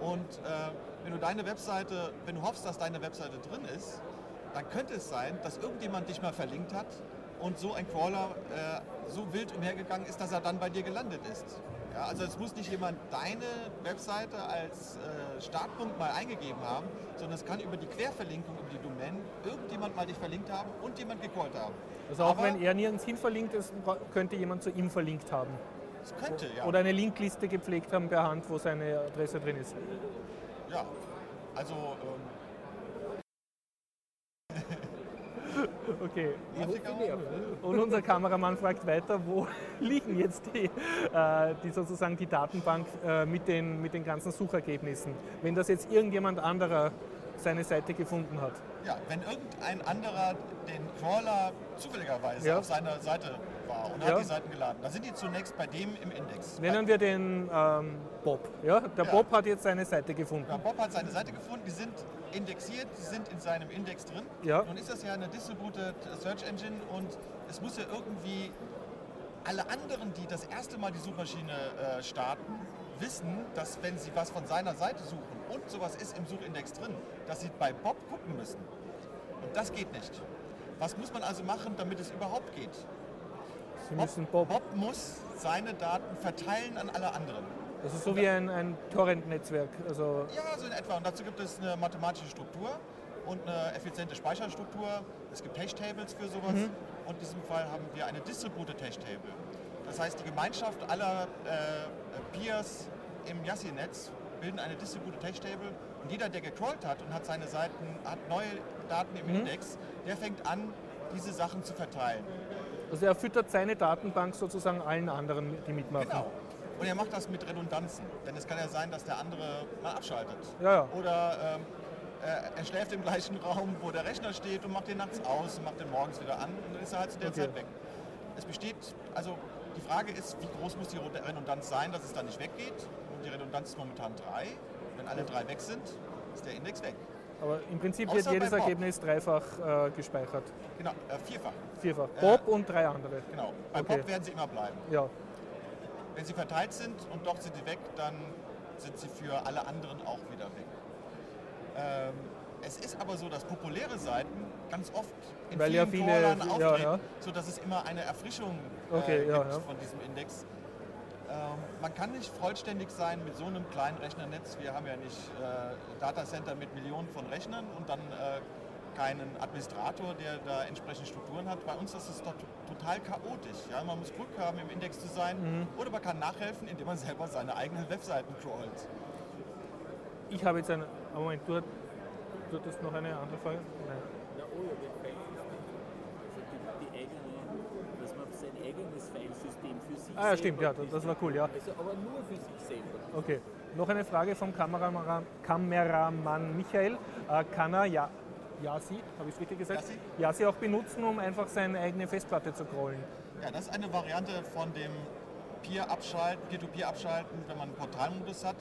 Und äh, wenn du deine Webseite, wenn du hoffst, dass deine Webseite drin ist, dann könnte es sein, dass irgendjemand dich mal verlinkt hat und so ein Crawler äh, so wild umhergegangen ist, dass er dann bei dir gelandet ist. Ja, also es muss nicht jemand deine Webseite als äh, Startpunkt mal eingegeben haben, sondern es kann über die Querverlinkung, über die Domain irgendjemand mal dich verlinkt haben und jemand gecallt haben. Also auch Aber, wenn er nirgends hin verlinkt ist, könnte jemand zu ihm verlinkt haben. Es könnte, ja. Oder eine Linkliste gepflegt haben per Hand, wo seine Adresse drin ist. Ja, also ähm, Okay. Und unser Kameramann fragt weiter, wo liegen jetzt die, äh, die sozusagen die Datenbank äh, mit, den, mit den ganzen Suchergebnissen, wenn das jetzt irgendjemand anderer seine Seite gefunden hat. Ja, wenn irgendein anderer den Crawler zufälligerweise ja. auf seiner Seite war und ja. hat die Seiten geladen, da sind die zunächst bei dem im Index. Nennen wir den ähm, Bob. Ja? Der ja. Bob hat jetzt seine Seite gefunden. Der Bob hat seine Seite gefunden, die sind indexiert, die sind in seinem Index drin. Ja. Nun ist das ja eine Distributed Search Engine und es muss ja irgendwie alle anderen, die das erste Mal die Suchmaschine äh, starten, wissen, dass wenn sie was von seiner Seite suchen und sowas ist im Suchindex drin, dass sie bei Bob gucken müssen. Und das geht nicht. Was muss man also machen, damit es überhaupt geht? Sie müssen Bob, Bob muss seine Daten verteilen an alle anderen. Das ist so wie ein, ein Torrent-Netzwerk. Also ja, so in etwa. Und dazu gibt es eine mathematische Struktur und eine effiziente Speicherstruktur. Es gibt Hash-Tables für sowas. Mhm. Und in diesem Fall haben wir eine Distributed Hash-Table. Das heißt, die Gemeinschaft aller äh, Peers im Yassi-Netz bilden eine Distributed Hash-Table. Und jeder, der gecrawlt hat und hat seine Seiten, hat neue Daten im mhm. Index, der fängt an, diese Sachen zu verteilen. Also er füttert seine Datenbank sozusagen allen anderen, die mitmachen. Genau. Und er macht das mit Redundanzen. Denn es kann ja sein, dass der andere mal abschaltet. Ja, ja. Oder ähm, er, schläft im gleichen Raum, wo der Rechner steht und macht den nachts aus und macht den morgens wieder an und dann ist er halt zu der okay. Zeit weg. Es besteht, also die Frage ist, wie groß muss die Redundanz sein, dass es dann nicht weggeht. Und die Redundanz ist momentan drei. Wenn alle drei weg sind, ist der Index weg. Aber im Prinzip Außer wird jedes Ergebnis dreifach äh, gespeichert. Genau, äh, vierfach. Vierfach. Bob äh, und drei andere. Genau. Bei okay. Bob werden sie immer bleiben. Ja. Wenn sie verteilt sind und doch sind sie weg, dann sind sie für alle anderen auch wieder weg. Ähm, es ist aber so, dass populäre Seiten ganz oft in Weil vielen ja viele, Callern auftreten, ja, ja. sodass es immer eine Erfrischung äh, okay, gibt ja, von diesem Index. Ähm, man kann nicht vollständig sein mit so einem kleinen Rechnernetz. Wir haben ja nicht äh, Datacenter mit Millionen von Rechnern und dann äh, keinen Administrator, der da entsprechende Strukturen hat. Bei uns ist es doch total chaotisch. Ja? Man muss Glück haben, im Index zu sein mhm. oder man kann nachhelfen, indem man selber seine eigenen Webseiten crawlt. Ich habe jetzt eine. Moment, du, hattest noch eine andere Frage? Nein. Ja, oh ja, also die, die eigene, dass man sein eigenes Filesystem für sich Ah ja, stimmt, ja, das, das war cool, ja. Also, aber nur für sich selber. Okay. Noch eine Frage vom Kameramann, Kameramann Michael. Äh, kann er ja, Yasi, habe ich es richtig gesagt? Yasi? Yasi auch benutzen, um einfach seine eigene Festplatte zu crawlen. Ja, das ist eine Variante von dem Peer-Abschalten, Peer-to-Peer-Abschalten, wenn man einen Portalmodus hat,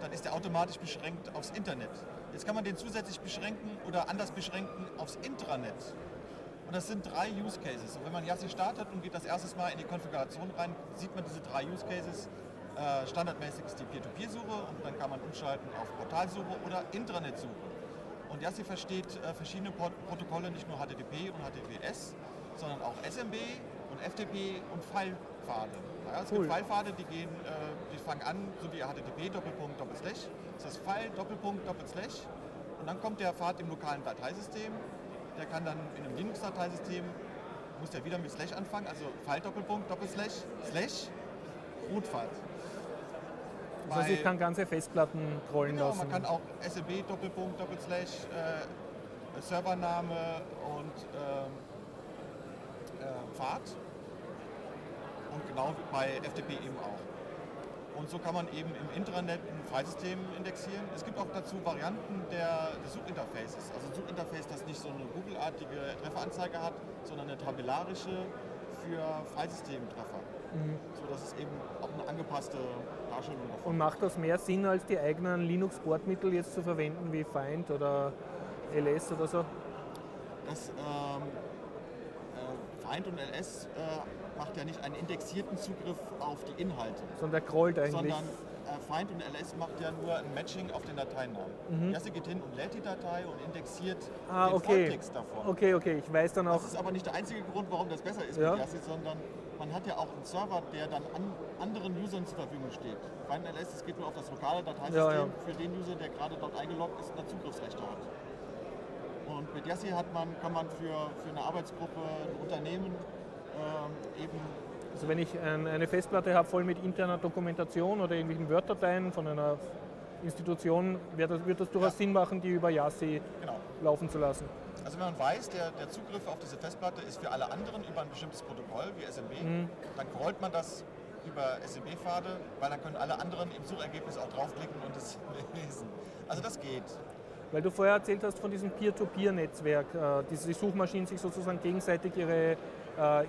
dann ist der automatisch beschränkt aufs Internet. Jetzt kann man den zusätzlich beschränken oder anders beschränken aufs Intranet. Und das sind drei Use Cases. Und wenn man Yassi startet und geht das erste Mal in die Konfiguration rein, sieht man diese drei Use Cases. Äh, standardmäßig ist die Peer-to-Peer-Suche und dann kann man umschalten auf Portalsuche oder Intranet-Suche. Und Yassi versteht äh, verschiedene Protokolle, nicht nur HTTP und HTTPS, sondern auch SMB und FTP und Fallpfade. Ja, es cool. gibt Fallpfade, die gehen, äh, die fangen an, so wie HTTP, Doppelpunkt, Doppelslash. Das ist File, Doppelpunkt, Doppelslash. Und dann kommt der Pfad im lokalen Dateisystem. Der kann dann in einem Linux-Dateisystem, muss der wieder mit Slash anfangen, also File, Doppelpunkt, Doppelslash, Slash, Rootpfad. Das heißt, ich kann ganze Festplatten rollen genau, lassen. Man kann auch SEB, Doppelpunkt, Doppelslash, äh, Servername und ähm, äh, Pfad. Und genau bei FTP eben auch. Und so kann man eben im Intranet ein Filesystem indexieren. Es gibt auch dazu Varianten der, des Suchinterfaces. Also ein Suchinterface, das nicht so eine Google-artige Trefferanzeige hat, sondern eine tabellarische für Filesystem-Treffer. Mhm. So dass es eben auch eine angepasste Darstellung davon Und macht das mehr Sinn, als die eigenen Linux-Bordmittel jetzt zu verwenden, wie Find oder LS oder so? Das ähm, äh, Find und LS äh, macht ja nicht einen indexierten Zugriff auf die Inhalte. Sondern der crawlt eigentlich. Sondern äh, Find und LS macht ja nur ein Matching auf den Dateinamen. Mhm. Erste geht hin und lädt die Datei und indexiert ah, den okay. Volltext davon. Okay, okay, ich weiß dann auch. Das ist aber nicht der einzige Grund, warum das besser ist ja. mit Yassi, sondern man hat ja auch einen Server, der dann an anderen Usern zur Verfügung steht. Find und LS, es geht nur auf das lokale Dateisystem ja, ja. für den User, der gerade dort eingeloggt ist und da Zugriffsrechte hat. Und mit Yassi hat man, kann man für, für eine Arbeitsgruppe, ein Unternehmen eben also wenn ich eine Festplatte habe voll mit interner Dokumentation oder irgendwelchen Word-Dateien von einer Institution, wird das, wird das durchaus ja. Sinn machen, die über Yassi genau. laufen zu lassen. Also wenn man weiß, der, der, Zugriff auf diese Festplatte ist für alle anderen über ein bestimmtes Protokoll wie SMB, mhm. dann crawlt man das über SMB-Pfade, weil dann können alle anderen im Suchergebnis auch draufklicken und es lesen. Also das geht. Weil du vorher erzählt hast von diesem Peer-to-Peer-Netzwerk, äh, die Suchmaschinen sich sozusagen gegenseitig ihre, äh,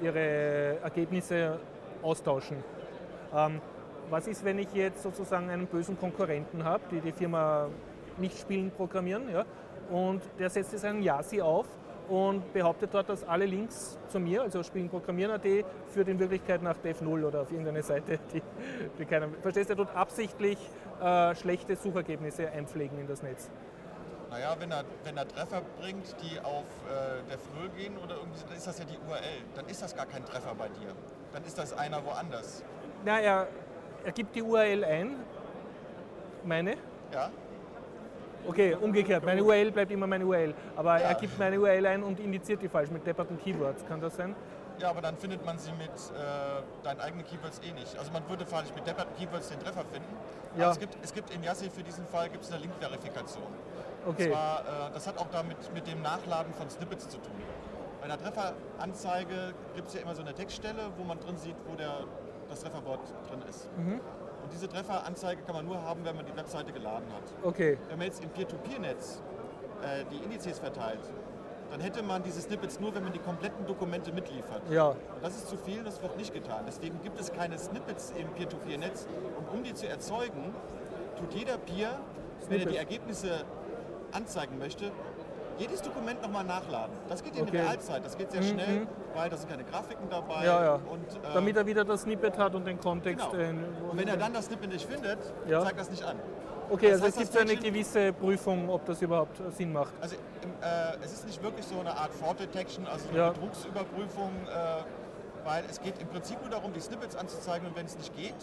ihre Ergebnisse austauschen. Ähm, was ist, wenn ich jetzt sozusagen einen bösen Konkurrenten habe, die die Firma nicht spielen programmieren, ja, und der setzt jetzt einen Yasi auf und behauptet dort, dass alle Links zu mir, also Spielen Programmieren.at, führt in Wirklichkeit nach Dev0 oder auf irgendeine Seite, die, die keiner. Verstehst du, er tut absichtlich äh, schlechte Suchergebnisse einpflegen in das Netz. Naja, wenn er, wenn er Treffer bringt, die auf äh, Dev 0 gehen oder irgendwie, dann ist das ja die URL. Dann ist das gar kein Treffer bei dir. Dann ist das einer woanders. Na, er, er gibt die URL ein. Meine? Ja. Okay, umgekehrt. Meine URL bleibt immer meine URL. Aber ja. er gibt meine URL ein und indiziert die falsch mit depperten Keywords. Kann das sein? Ja, aber dann findet man sie mit äh, deinen eigenen Keywords eh nicht. Also man würde falsch mit depperten Keywords den Treffer finden. Ja. Aber es gibt, es gibt in Yassi für diesen Fall gibt's eine Link-Verifikation. Okay. Und zwar, äh, das hat auch damit mit dem Nachladen von Snippets zu tun. Bei der Trefferanzeige gibt es ja immer so eine Textstelle, wo man drin sieht, wo der, das Trefferwort drin ist. Mhm. Und diese Trefferanzeige kann man nur haben, wenn man die Webseite geladen hat. Okay. Wenn man jetzt im Peer-to-Peer-Netz äh, die Indizes verteilt, dann hätte man diese Snippets nur, wenn man die kompletten Dokumente mitliefert. Ja. Und das ist zu viel, das wird nicht getan. Deswegen gibt es keine Snippets im Peer-to-Peer-Netz. Und um die zu erzeugen, tut jeder Peer, wenn er die Ergebnisse anzeigen möchte, jedes Dokument nochmal nachladen. Das geht in okay. Realzeit, das geht sehr mhm. schnell, mhm. weil da sind keine Grafiken dabei. Ja, ja. Und, äh, Damit er wieder das Snippet hat und den Kontext. Genau. und wenn er dann das Snippet nicht findet, ja. zeigt das nicht an. Okay, das also heißt, es gibt eine gewisse Prüfung, ob das überhaupt Sinn macht. Also äh, es ist nicht wirklich so eine Art Fault Detection, also eine ja. Betrugsüberprüfung, äh, weil es geht im Prinzip nur darum, die Snippets anzuzeigen und wenn es nicht geht,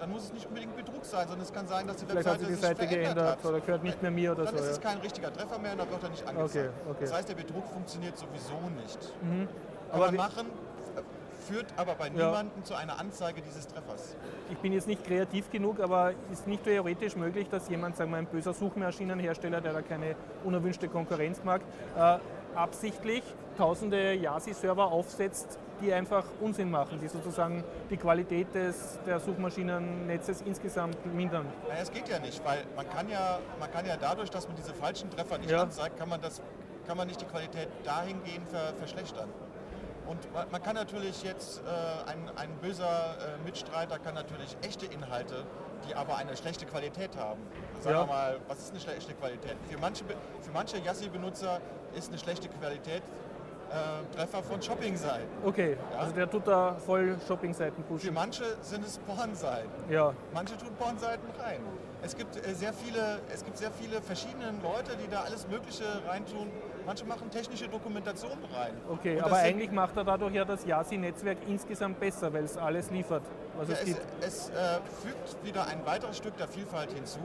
dann muss es nicht unbedingt Betrug sein, sondern es kann sein, dass die Vielleicht Webseite hat sich die Seite geändert hat. oder gehört nicht mehr mir oder dann so. Dann ist es kein richtiger Treffer mehr und dann wird er nicht angezeigt. Okay, okay. Das heißt, der Betrug funktioniert sowieso nicht. Mhm. Kann man machen, führt aber bei ja. niemandem zu einer Anzeige dieses Treffers. Ich bin jetzt nicht kreativ genug, aber ist nicht theoretisch möglich, dass jemand, sagen wir ein böser Suchmaschinenhersteller, der da keine unerwünschte Konkurrenz mag, äh, absichtlich tausende Yasi-Server aufsetzt, die einfach Unsinn machen, die sozusagen die Qualität des, der Suchmaschinennetzes insgesamt mindern. Naja, es geht ja nicht, weil man kann ja, man kann ja dadurch, dass man diese falschen Treffer nicht ja. anzeigt, kann man, das, kann man nicht die Qualität dahingehend ver, verschlechtern. Und man kann natürlich jetzt, äh, ein, ein böser äh, Mitstreiter kann natürlich echte Inhalte, die aber eine schlechte Qualität haben. Sagen ja. wir mal, was ist eine schlechte Qualität? Für manche, für manche Yassi-Benutzer ist eine schlechte Qualität äh, Treffer von Shopping-Seiten. Okay, ja? also der tut da voll Shopping-Seiten pushen. Für manche sind es Porn-Seiten. Ja. Manche tun Porn-Seiten rein. Es gibt, äh, sehr viele, es gibt sehr viele verschiedene Leute, die da alles Mögliche reintun Manche machen technische Dokumentation rein. Okay, aber eigentlich macht er dadurch ja das Yasi-Netzwerk insgesamt besser, weil es alles liefert, was ja, es, gibt. Es, äh, fügt wieder ein weiteres Stück der Vielfalt hinzu.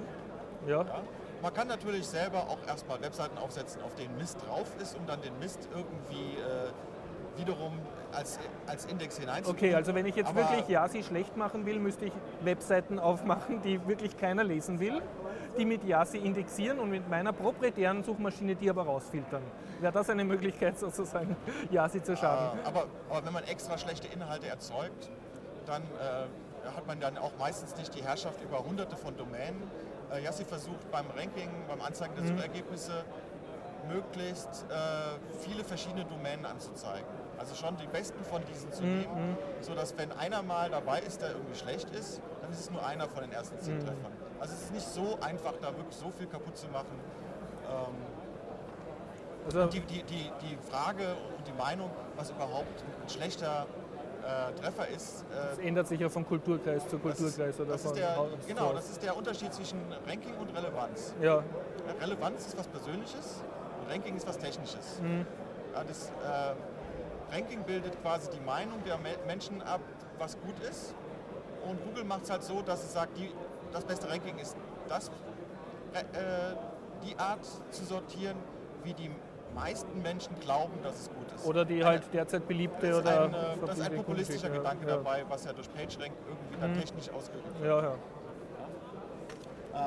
Ja. ja. Man kann natürlich selber auch erstmal Webseiten aufsetzen, auf denen Mist drauf ist, um dann den Mist irgendwie äh, wiederum als, als Index hineinzubringen. Okay, also wenn ich jetzt Aber wirklich Yasi schlecht machen will, müsste ich Webseiten aufmachen, die wirklich keiner lesen will, die mit Yasi indexieren und mit meiner proprietären Suchmaschine die aber rausfiltern. Wäre das eine Möglichkeit sozusagen, Yasi zu schaden? Äh, aber, aber wenn man extra schlechte Inhalte erzeugt, dann äh, hat man dann auch meistens nicht die Herrschaft über hunderte von Domänen äh, Yassi versucht beim Ranking, beim Anzeigen der mhm. Suchergebnisse möglichst äh, viele verschiedene Domänen anzuzeigen. Also schon die besten von diesen zu mhm. nehmen, mhm. sodass wenn einer mal dabei ist, der irgendwie schlecht ist, dann ist es nur einer von den ersten zehn mhm. Treffern. Also es ist nicht so einfach, da wirklich so viel kaputt zu machen. Ähm, also die, die, die, die Frage und die Meinung, was überhaupt ein schlechter äh, Treffer ist. Äh, das ändert sich ja von Kulturkreis zu Kulturkreis. Ist, oder von der, genau, das ist der Unterschied zwischen Ranking und Relevanz. Ja. Relevanz ist was Persönliches und Ranking ist was Technisches. Mhm. Ja, das äh, Ranking bildet quasi die Meinung der Menschen ab, was gut ist. Und Google macht es halt so, dass es sagt, die, das beste Ranking ist das, äh, die Art zu sortieren, wie die meisten Menschen glauben, dass es gut ist. Oder die halt derzeit beliebte das oder. Ein, äh, das ist ein populistischer Gedanke ja. dabei, was ja durch PageRank irgendwie dann mhm. technisch ausgeübt wird. Ja, ja.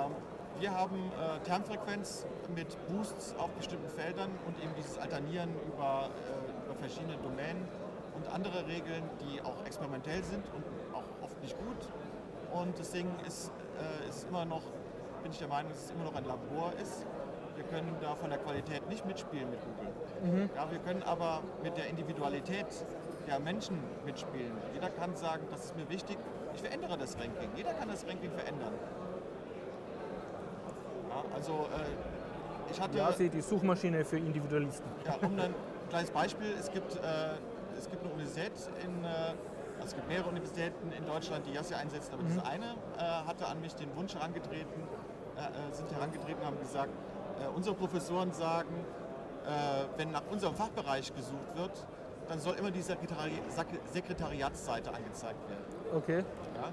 Ähm, wir haben äh, Termfrequenz mit Boosts auf bestimmten Feldern und eben dieses Alternieren über, äh, über verschiedene Domänen und andere Regeln, die auch experimentell sind und auch oft nicht gut. Und deswegen ist äh, immer noch, bin ich der Meinung, dass es immer noch ein Labor ist wir können da von der Qualität nicht mitspielen mit Google. Mhm. Ja, wir können aber mit der Individualität der Menschen mitspielen. Jeder kann sagen, das ist mir wichtig, ich verändere das Ranking. Jeder kann das Ranking verändern. Ja, also äh, ich hatte... Ja, sie die Suchmaschine für Individualisten. Ja, um ein kleines Beispiel, es gibt, äh, es gibt eine Universität in... Äh, also es gibt mehrere Universitäten in Deutschland, die Yassi einsetzen, aber mhm. diese eine äh, hatte an mich den Wunsch herangetreten, äh, äh, sind herangetreten und haben gesagt, unsere Professoren sagen, äh, wenn nach unserem Fachbereich gesucht wird, dann soll immer die Sekretari Sekretariatsseite angezeigt werden. Okay. Ja?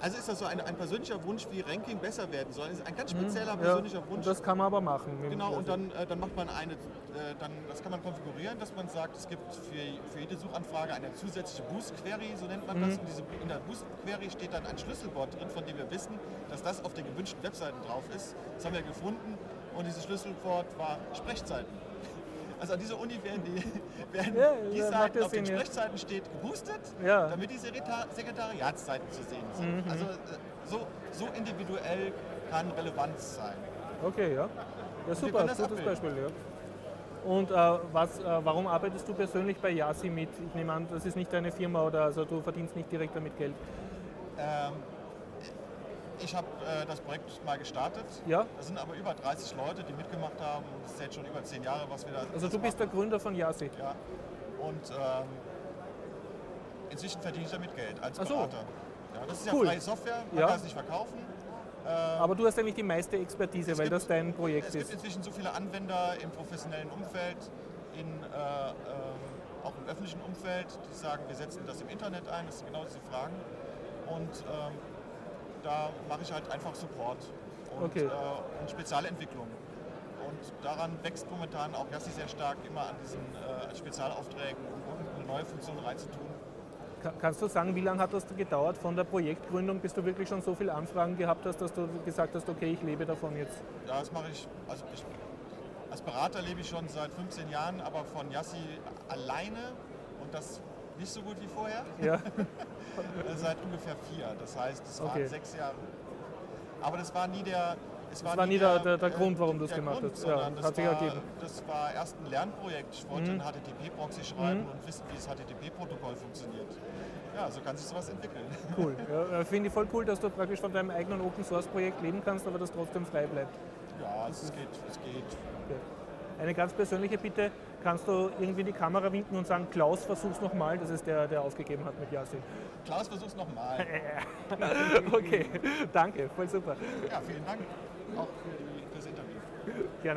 Also ist das so ein, ein, persönlicher Wunsch, wie Ranking besser werden soll. Das ist ein ganz spezieller mhm, persönlicher ja, Wunsch. Das kann man aber machen. Genau, und dann, äh, dann macht man eine, äh, dann, das kann man konfigurieren, dass man sagt, es gibt für, für jede Suchanfrage eine zusätzliche Boost-Query, so nennt man mhm. das. Und diese, in der Boost-Query steht dann ein Schlüsselwort drin, von dem wir wissen, dass das auf den gewünschten Webseiten drauf ist. Das haben wir gefunden und dieses Schlüsselwort war Sprechzeiten. Also an dieser Uni werden die, werden ja, die Seiten auf den Sprechzeiten steht geboostet, ja. damit diese Sekretariatszeiten zu sehen sind. Mhm. Also äh, so, so individuell kann Relevanz sein. Okay, ja. Ja, super, gutes abbilden. Beispiel. Ja. Und äh, was, äh, warum arbeitest du persönlich bei Yasi mit? Ich nehme an, das ist nicht deine Firma oder also du verdienst nicht direkt damit Geld. Ähm, ich habe äh, das Projekt mal gestartet. Ja. Das sind aber über 30 Leute, die mitgemacht haben. Das ist jetzt schon über 10 Jahre, was wir da. Also du bist machen. der Gründer von Yasi. Ja. Und ähm, inzwischen verdiene ich damit Geld als Berater. So. Ja, das ist ja cool. freie Software, man ja. kann es nicht verkaufen. Ähm, aber du hast eigentlich die meiste Expertise, weil gibt, das dein Projekt es ist. Es gibt inzwischen so viele Anwender im professionellen Umfeld, in, äh, äh, auch im öffentlichen Umfeld, die sagen, wir setzen das im Internet ein, das sind genau diese Fragen. Und ähm, da mache ich halt einfach Support und, okay. äh, und Spezialentwicklung. Und daran wächst momentan auch Yassi sehr stark, immer an diesen äh, Spezialaufträgen, um irgendeine neue Funktion reinzutun. Kannst du sagen, wie lange hat das gedauert von der Projektgründung, bis du wirklich schon so viele Anfragen gehabt hast, dass du gesagt hast, okay, ich lebe davon jetzt? Ja, das mache ich, also ich, als Berater lebe ich schon seit 15 Jahren, aber von Yassi alleine und das nicht so gut wie vorher. Ja. Seit ungefähr vier. Das heißt, es waren okay. sechs Jahre. Aber das war nie der. Es war, war nie der, der, der, Grund, warum du es gemacht Grund, hast. Ja, das, hat sich war, ergeben. das war erst ein Lernprojekt. Ich wollte mhm. einen HTTP-Proxy schreiben mhm. und wissen, wie das HTTP-Protokoll funktioniert. Ja, so kann sich sowas entwickeln. Cool. Ja, Finde ich voll cool, dass du praktisch von deinem eigenen Open-Source-Projekt leben kannst, aber das trotzdem frei bleibt. Ja, es geht. Es geht. Okay. Eine ganz persönliche Bitte, kannst du irgendwie die Kamera winken und sagen, Klaus, versuch's nochmal, das ist der, der aufgegeben hat mit Yasin. Klaus, versuch's nochmal. okay, danke, voll super. Ja, vielen Dank auch für, die, für das Interview. Gerne.